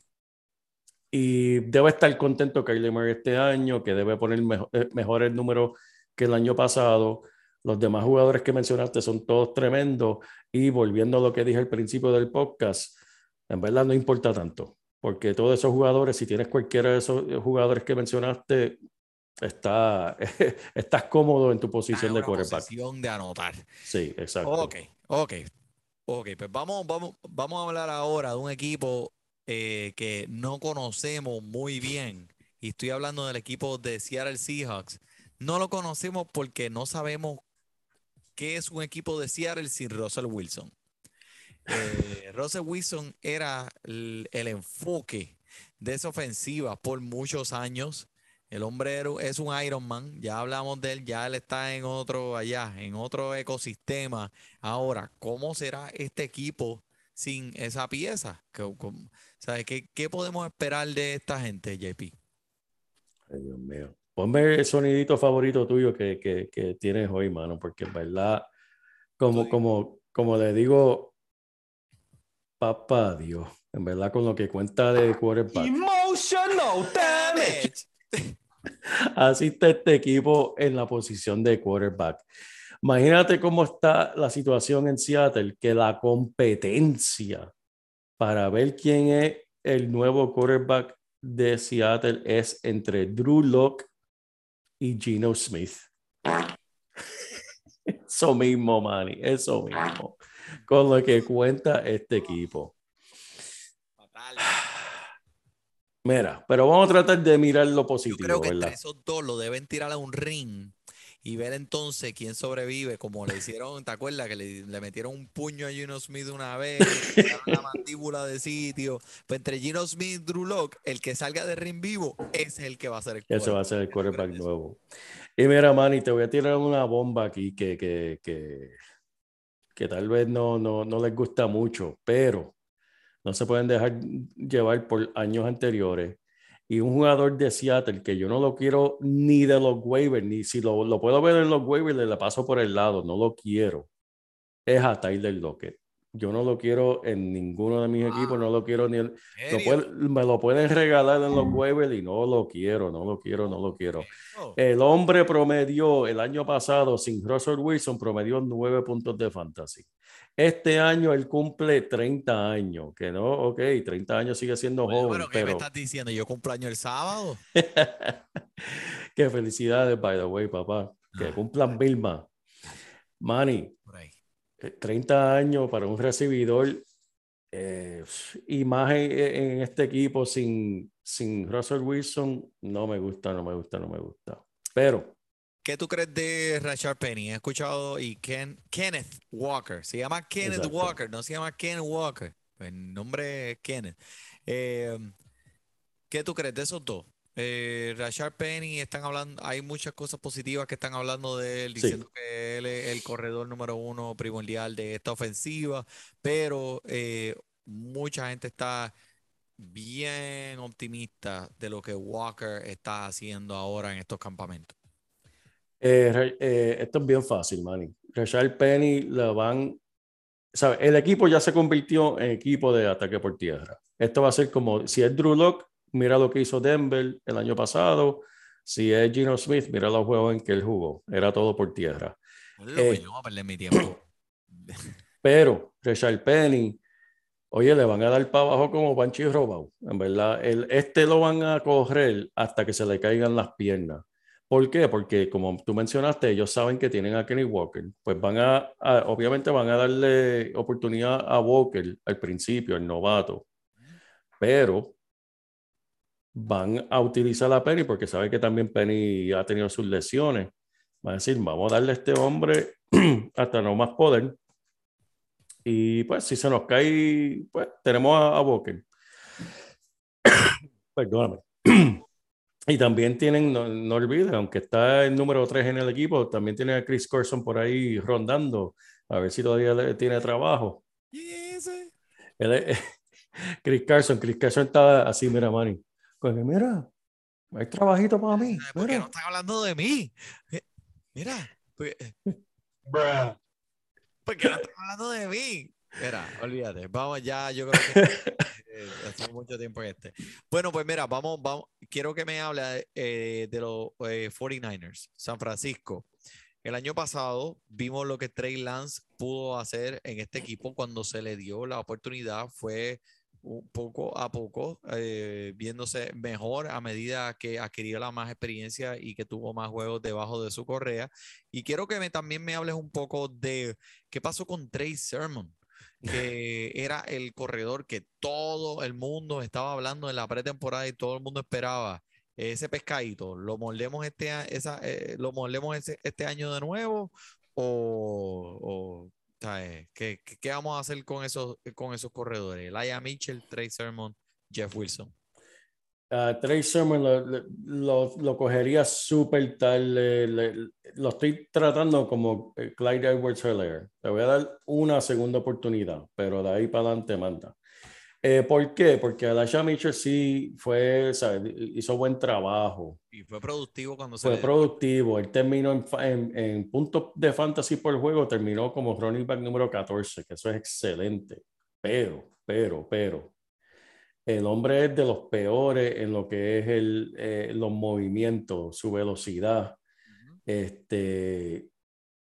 Y debe estar contento Kyler Murray este año, que debe poner mejo- eh, mejores números que el año pasado. Los demás jugadores que mencionaste son todos tremendos. Y volviendo a lo que dije al principio del podcast, en verdad no importa tanto, porque todos esos jugadores, si tienes cualquiera de esos eh, jugadores que mencionaste, está, *laughs* estás cómodo en tu posición Ah, de quarterback. posesión de anotar. Sí, exacto. Ok, ok. Ok, pues vamos, vamos, vamos a hablar ahora de un equipo eh, que no conocemos muy bien. Y estoy hablando del equipo de Seattle Seahawks. No lo conocemos porque no sabemos qué es un equipo de Seattle sin Russell Wilson. Eh, *laughs* Russell Wilson era el, el enfoque de esa ofensiva por muchos años. El hombre es un Iron Man, ya hablamos de él, ya él está en otro allá, en otro ecosistema. Ahora, ¿cómo será este equipo sin esa pieza? ¿Qué, cómo- sabes, qué, qué podemos esperar de esta gente, JP? Ay, Dios mío. Ponme el sonidito favorito tuyo que, que, que tienes hoy, mano, porque en verdad, como, como, como le digo, papá Dios, en verdad con lo que cuenta de quarterback, Emotional damage. *laughs* así está este equipo en la posición de quarterback. Imagínate cómo está la situación en Seattle, que la competencia para ver quién es el nuevo quarterback de Seattle es entre Drew Lock y Geno Smith. *laughs* Eso mismo, Manny, eso mismo. Con lo que cuenta este equipo. Mira, pero vamos a tratar de mirar lo Yo positivo, creo que entre ¿verdad? esos dos lo deben tirar a un ring y ver entonces quién sobrevive, como le hicieron, ¿te acuerdas? Que le, le metieron un puño a Gino Smith una vez, le la mandíbula de sitio. Pues entre Gino Smith y Drew Lock, el que salga de ring vivo, es el que va a ser el Ese va a ser el quarterback nuevo. Y mira, Manny, te voy a tirar una bomba aquí que, que, que, que tal vez no, no, no les gusta mucho, pero no se pueden dejar llevar por años anteriores. Y un jugador de Seattle que yo no lo quiero ni de los waivers, ni si lo, lo puedo ver en los waivers, le paso por el lado, no lo quiero. Es a Tyler Lockett. Yo no lo quiero en ninguno de mis equipos, no lo quiero ni en, ¿En lo puede- me lo pueden regalar en los waivers y no lo quiero, no lo quiero, no lo quiero. El hombre promedió el año pasado sin Russell Wilson, promedió nueve puntos de fantasy. Este año él cumple 30 años, que no, ok, 30 años sigue siendo joven, pero ¿qué me estás diciendo? Yo cumpleaños el sábado. *laughs* qué felicidades, by the way, papá, que Ah. cumplan mil más. Manny, Por ahí. eh, 30 años para un recibidor eh, y más en, en este equipo sin, sin Russell Wilson, no me gusta, no me gusta, no me gusta. Pero ¿Qué tú crees de Rashard Penny? He escuchado y Ken, Kenneth Walker. Se llama Kenneth Exacto. Walker, no se llama Ken Walker. El nombre es Kenneth. Eh, ¿qué tú crees de esos dos? Eh, Rashard Penny, están hablando, hay muchas cosas positivas que están hablando de él, Sí. diciendo que él es el corredor número uno primordial de esta ofensiva, pero eh, mucha gente está bien optimista de lo que Walker está haciendo ahora en estos campamentos. Eh, eh, esto es bien fácil, Manny. Rashard Penny lo van. ¿sabe? El equipo ya se convirtió en equipo de ataque por tierra. Esto va a ser como si es Drew Lock, mira lo que hizo Denver el año pasado. Si es Gino Smith, mira los juegos en que él jugó. Era todo por tierra. Es lo que Eh, yo voy a perder mi tiempo. *coughs* Pero Rashard Penny, oye, le van a dar para abajo como Panchi Robau. En verdad, el, este lo van a correr hasta que se le caigan las piernas. ¿Por qué? Porque como tú mencionaste, ellos saben que tienen a Kenny Walker. Pues van a, a- obviamente van a darle oportunidad a Walker al principio, al novato. Pero van a utilizar a Penny porque saben que también Penny ha tenido sus lesiones. Van a decir, vamos a darle a este hombre *clears throat* hasta no más poder. Y pues si se nos cae, pues tenemos a, a Walker. *clears throat* Perdóname. *clears throat* Y también tienen, no, no olviden, aunque está el número 3 en el equipo, también tiene a Chris Corson por ahí rondando, a ver si todavía le- tiene trabajo. ¿Y ese? Él es- *laughs* Chris Carson, Chris Carson está así, mira, Manny. Pues mira, hay trabajito para mí. ¿Sabes ¿Por qué no mira. están hablando de mí? Eh, Mira, ¿por qué por qué no están hablando de mí? Mira, olvídate, vamos ya, yo creo que eh, hace mucho tiempo en este. Bueno, pues mira, vamos, vamos, quiero que me hable eh, de los eh, 49ers, San Francisco. El año pasado vimos lo que Trey Lance pudo hacer en este equipo cuando se le dio la oportunidad. Fue un poco a poco eh, viéndose mejor a medida que adquirió la más experiencia y que tuvo más juegos debajo de su correa. Y quiero que me, también me hables un poco de qué pasó con Trey Sermon, que era el corredor que todo el mundo estaba hablando en la pretemporada y todo el mundo esperaba ese pescadito, ¿lo moldemos este, esa, eh, ¿lo ese- este año de nuevo? ¿O, o, ¿sabes? ¿Qué, qué, qué vamos a hacer con esos, con esos corredores? Laia Mitchell, Trey Sermon, Jeff Wilson. A Trey Sermon lo, lo, lo cogería súper tarde. le- lo estoy tratando como eh, Clyde Edwards Helaire. Le voy a dar una segunda oportunidad, pero de ahí para adelante manda. Eh, ¿Por qué? Porque Elijah Mitchell sí fue, ¿sabes? hizo buen trabajo, Y fue productivo cuando se fue le- productivo. Él terminó en, en, en puntos de fantasy por juego, terminó como running back número 14, que eso es excelente. Pero, pero, pero, el hombre es de los peores en lo que es el, eh, los movimientos, su velocidad. Este,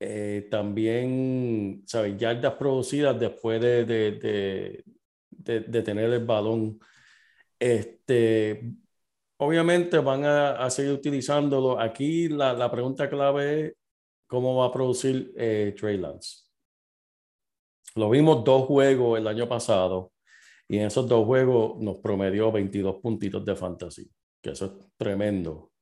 eh, también, ¿sabes? Yardas producidas después de, de, de, de- de tener el balón. Este, obviamente van a, a seguir utilizándolo. Aquí la, la pregunta clave es cómo va a producir eh, Trey Lance. Lo vimos dos juegos el año pasado Y en esos dos juegos nos promedió 22 puntitos de fantasy, que eso es tremendo.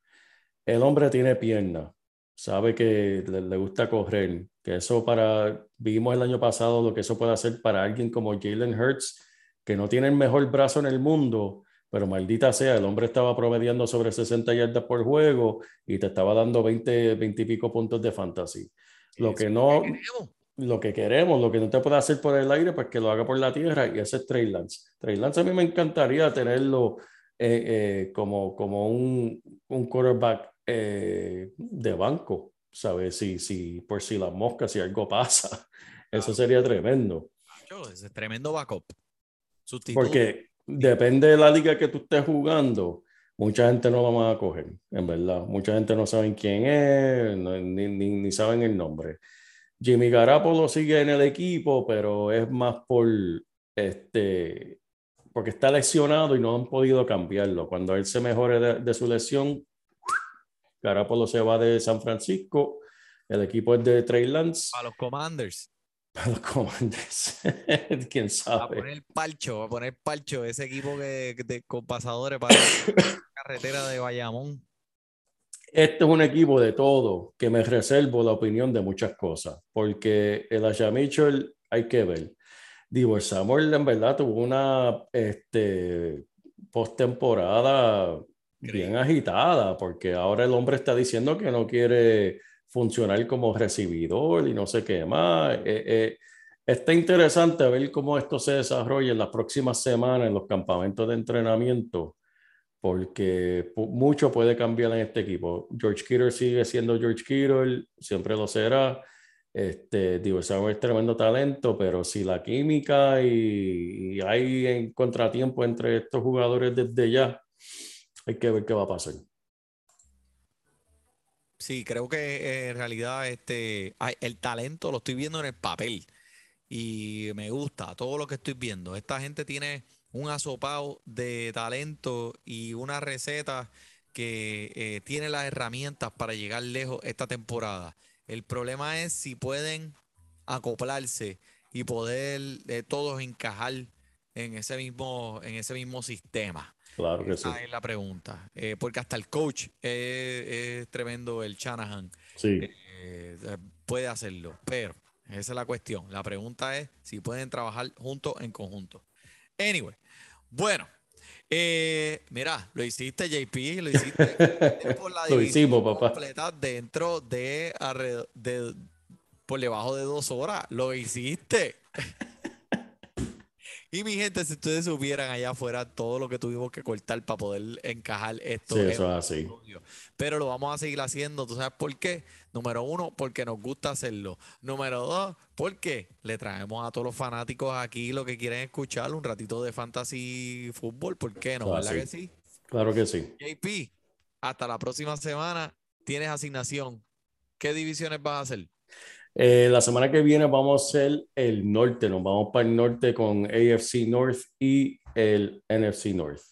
El hombre tiene pierna, sabe que le, gusta correr, que eso para, vimos el año pasado lo que eso puede hacer para alguien como Jalen Hurts, que no tiene el mejor brazo en el mundo, pero maldita sea, el hombre estaba promediando sobre 60 yardas por juego y te estaba dando 20, 20 y pico puntos de fantasy. Lo que no. Lo que queremos, lo que no te puede hacer por el aire, pues que lo haga por la tierra y ese es Trey Lance. Trey Lance a mí me encantaría tenerlo eh, eh, como, como un, un quarterback eh, de banco, ¿sabes? Si, si, por si las moscas, si algo *laughs* pasa, eso sería tremendo. Es tremendo backup. Sustituto. Porque depende de la liga que tú estés jugando, mucha gente no lo va a coger, en verdad. Mucha gente no sabe quién es, no- ni, ni, ni saben el nombre. Jimmy Garapolo sigue en el equipo, pero es más por este, porque está lesionado y no han podido cambiarlo. Cuando él se mejore de, de su lesión, Garapolo se va de San Francisco, el equipo es de Trey Lance, a los Commanders. *laughs* para los Commanders. *laughs* ¿Quién A sabe? poner palcho, a poner palcho. Ese equipo que, de, con pasadores para la *coughs* carretera de Bayamón. Este es un equipo de todo que me reservo la opinión de muchas cosas, porque el Asha Mitchell hay que ver. Divo Samuel en verdad tuvo una este, postemporada bien agitada, porque ahora el hombre está diciendo que no quiere funcionar como recibidor y no sé qué más. Eh, eh, está interesante ver cómo esto se desarrolla en las próximas semanas en los campamentos de entrenamiento porque mucho puede cambiar en este equipo. George Kittle sigue siendo George Kittle, siempre lo será. Este, digo, es tremendo talento, pero si la química y, y hay en contratiempo entre estos jugadores desde ya, hay que ver qué va a pasar. Sí, creo que eh, en realidad este, el talento lo estoy viendo en el papel y me gusta todo lo que estoy viendo. Esta gente tiene un asopado de talento y una receta que eh, tiene las herramientas para llegar lejos esta temporada. El problema es si pueden acoplarse y poder eh, todos encajar en ese mismo, en ese mismo sistema. Claro que sí. Esa es la pregunta. Eh, porque hasta el coach es, tremendo, el Shanahan, Sí, puede hacerlo. Pero esa es la cuestión. La pregunta es si pueden trabajar juntos en conjunto. Anyway, bueno, eh, mira, lo hiciste, JP, lo hiciste *laughs* por la Lo hicimos, papá. completa dentro de, de por debajo de dos horas. Lo hiciste. Y mi gente, si ustedes supieran allá afuera todo lo que tuvimos que cortar para poder encajar esto sí, en eso es así. Pero lo vamos a seguir haciendo. ¿Tú sabes por qué? Número uno, porque nos gusta hacerlo. Número dos, porque le traemos a todos los fanáticos aquí lo que quieren escuchar, un ratito de fantasy fútbol. ¿Por qué no? ¿Verdad que sí? Claro que sí. JP, hasta la próxima semana tienes asignación. ¿Qué divisiones vas a hacer? Eh, la semana que viene vamos a hacer el norte, nos vamos para el norte con AFC North y el NFC North.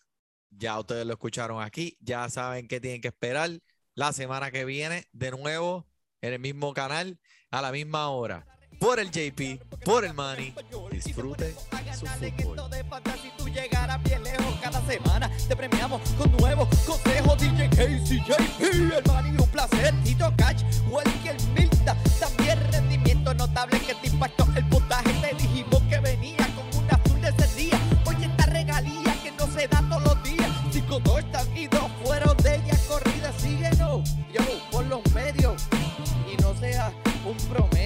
Ya ustedes lo escucharon aquí, ya saben qué tienen que esperar la semana que viene, de nuevo, en el mismo canal, a la misma hora. Por el JP, por el Manny, disfrute su fútbol. de fantasy tú llegarás bien lejos cada semana. Te premiamos con nuevos consejos. DJ Casey, JP, el man y un placer. Tito Catch, Welker Milta. También rendimiento notable que te impactó el puntaje. Te dijimos que venía con una azul de ese día. Oye, esta regalía que no se da todos los días. Cinco touchdowns y dos fueron de ella corrida. Síguenos, yo, por los medios. Y no sea un promedio.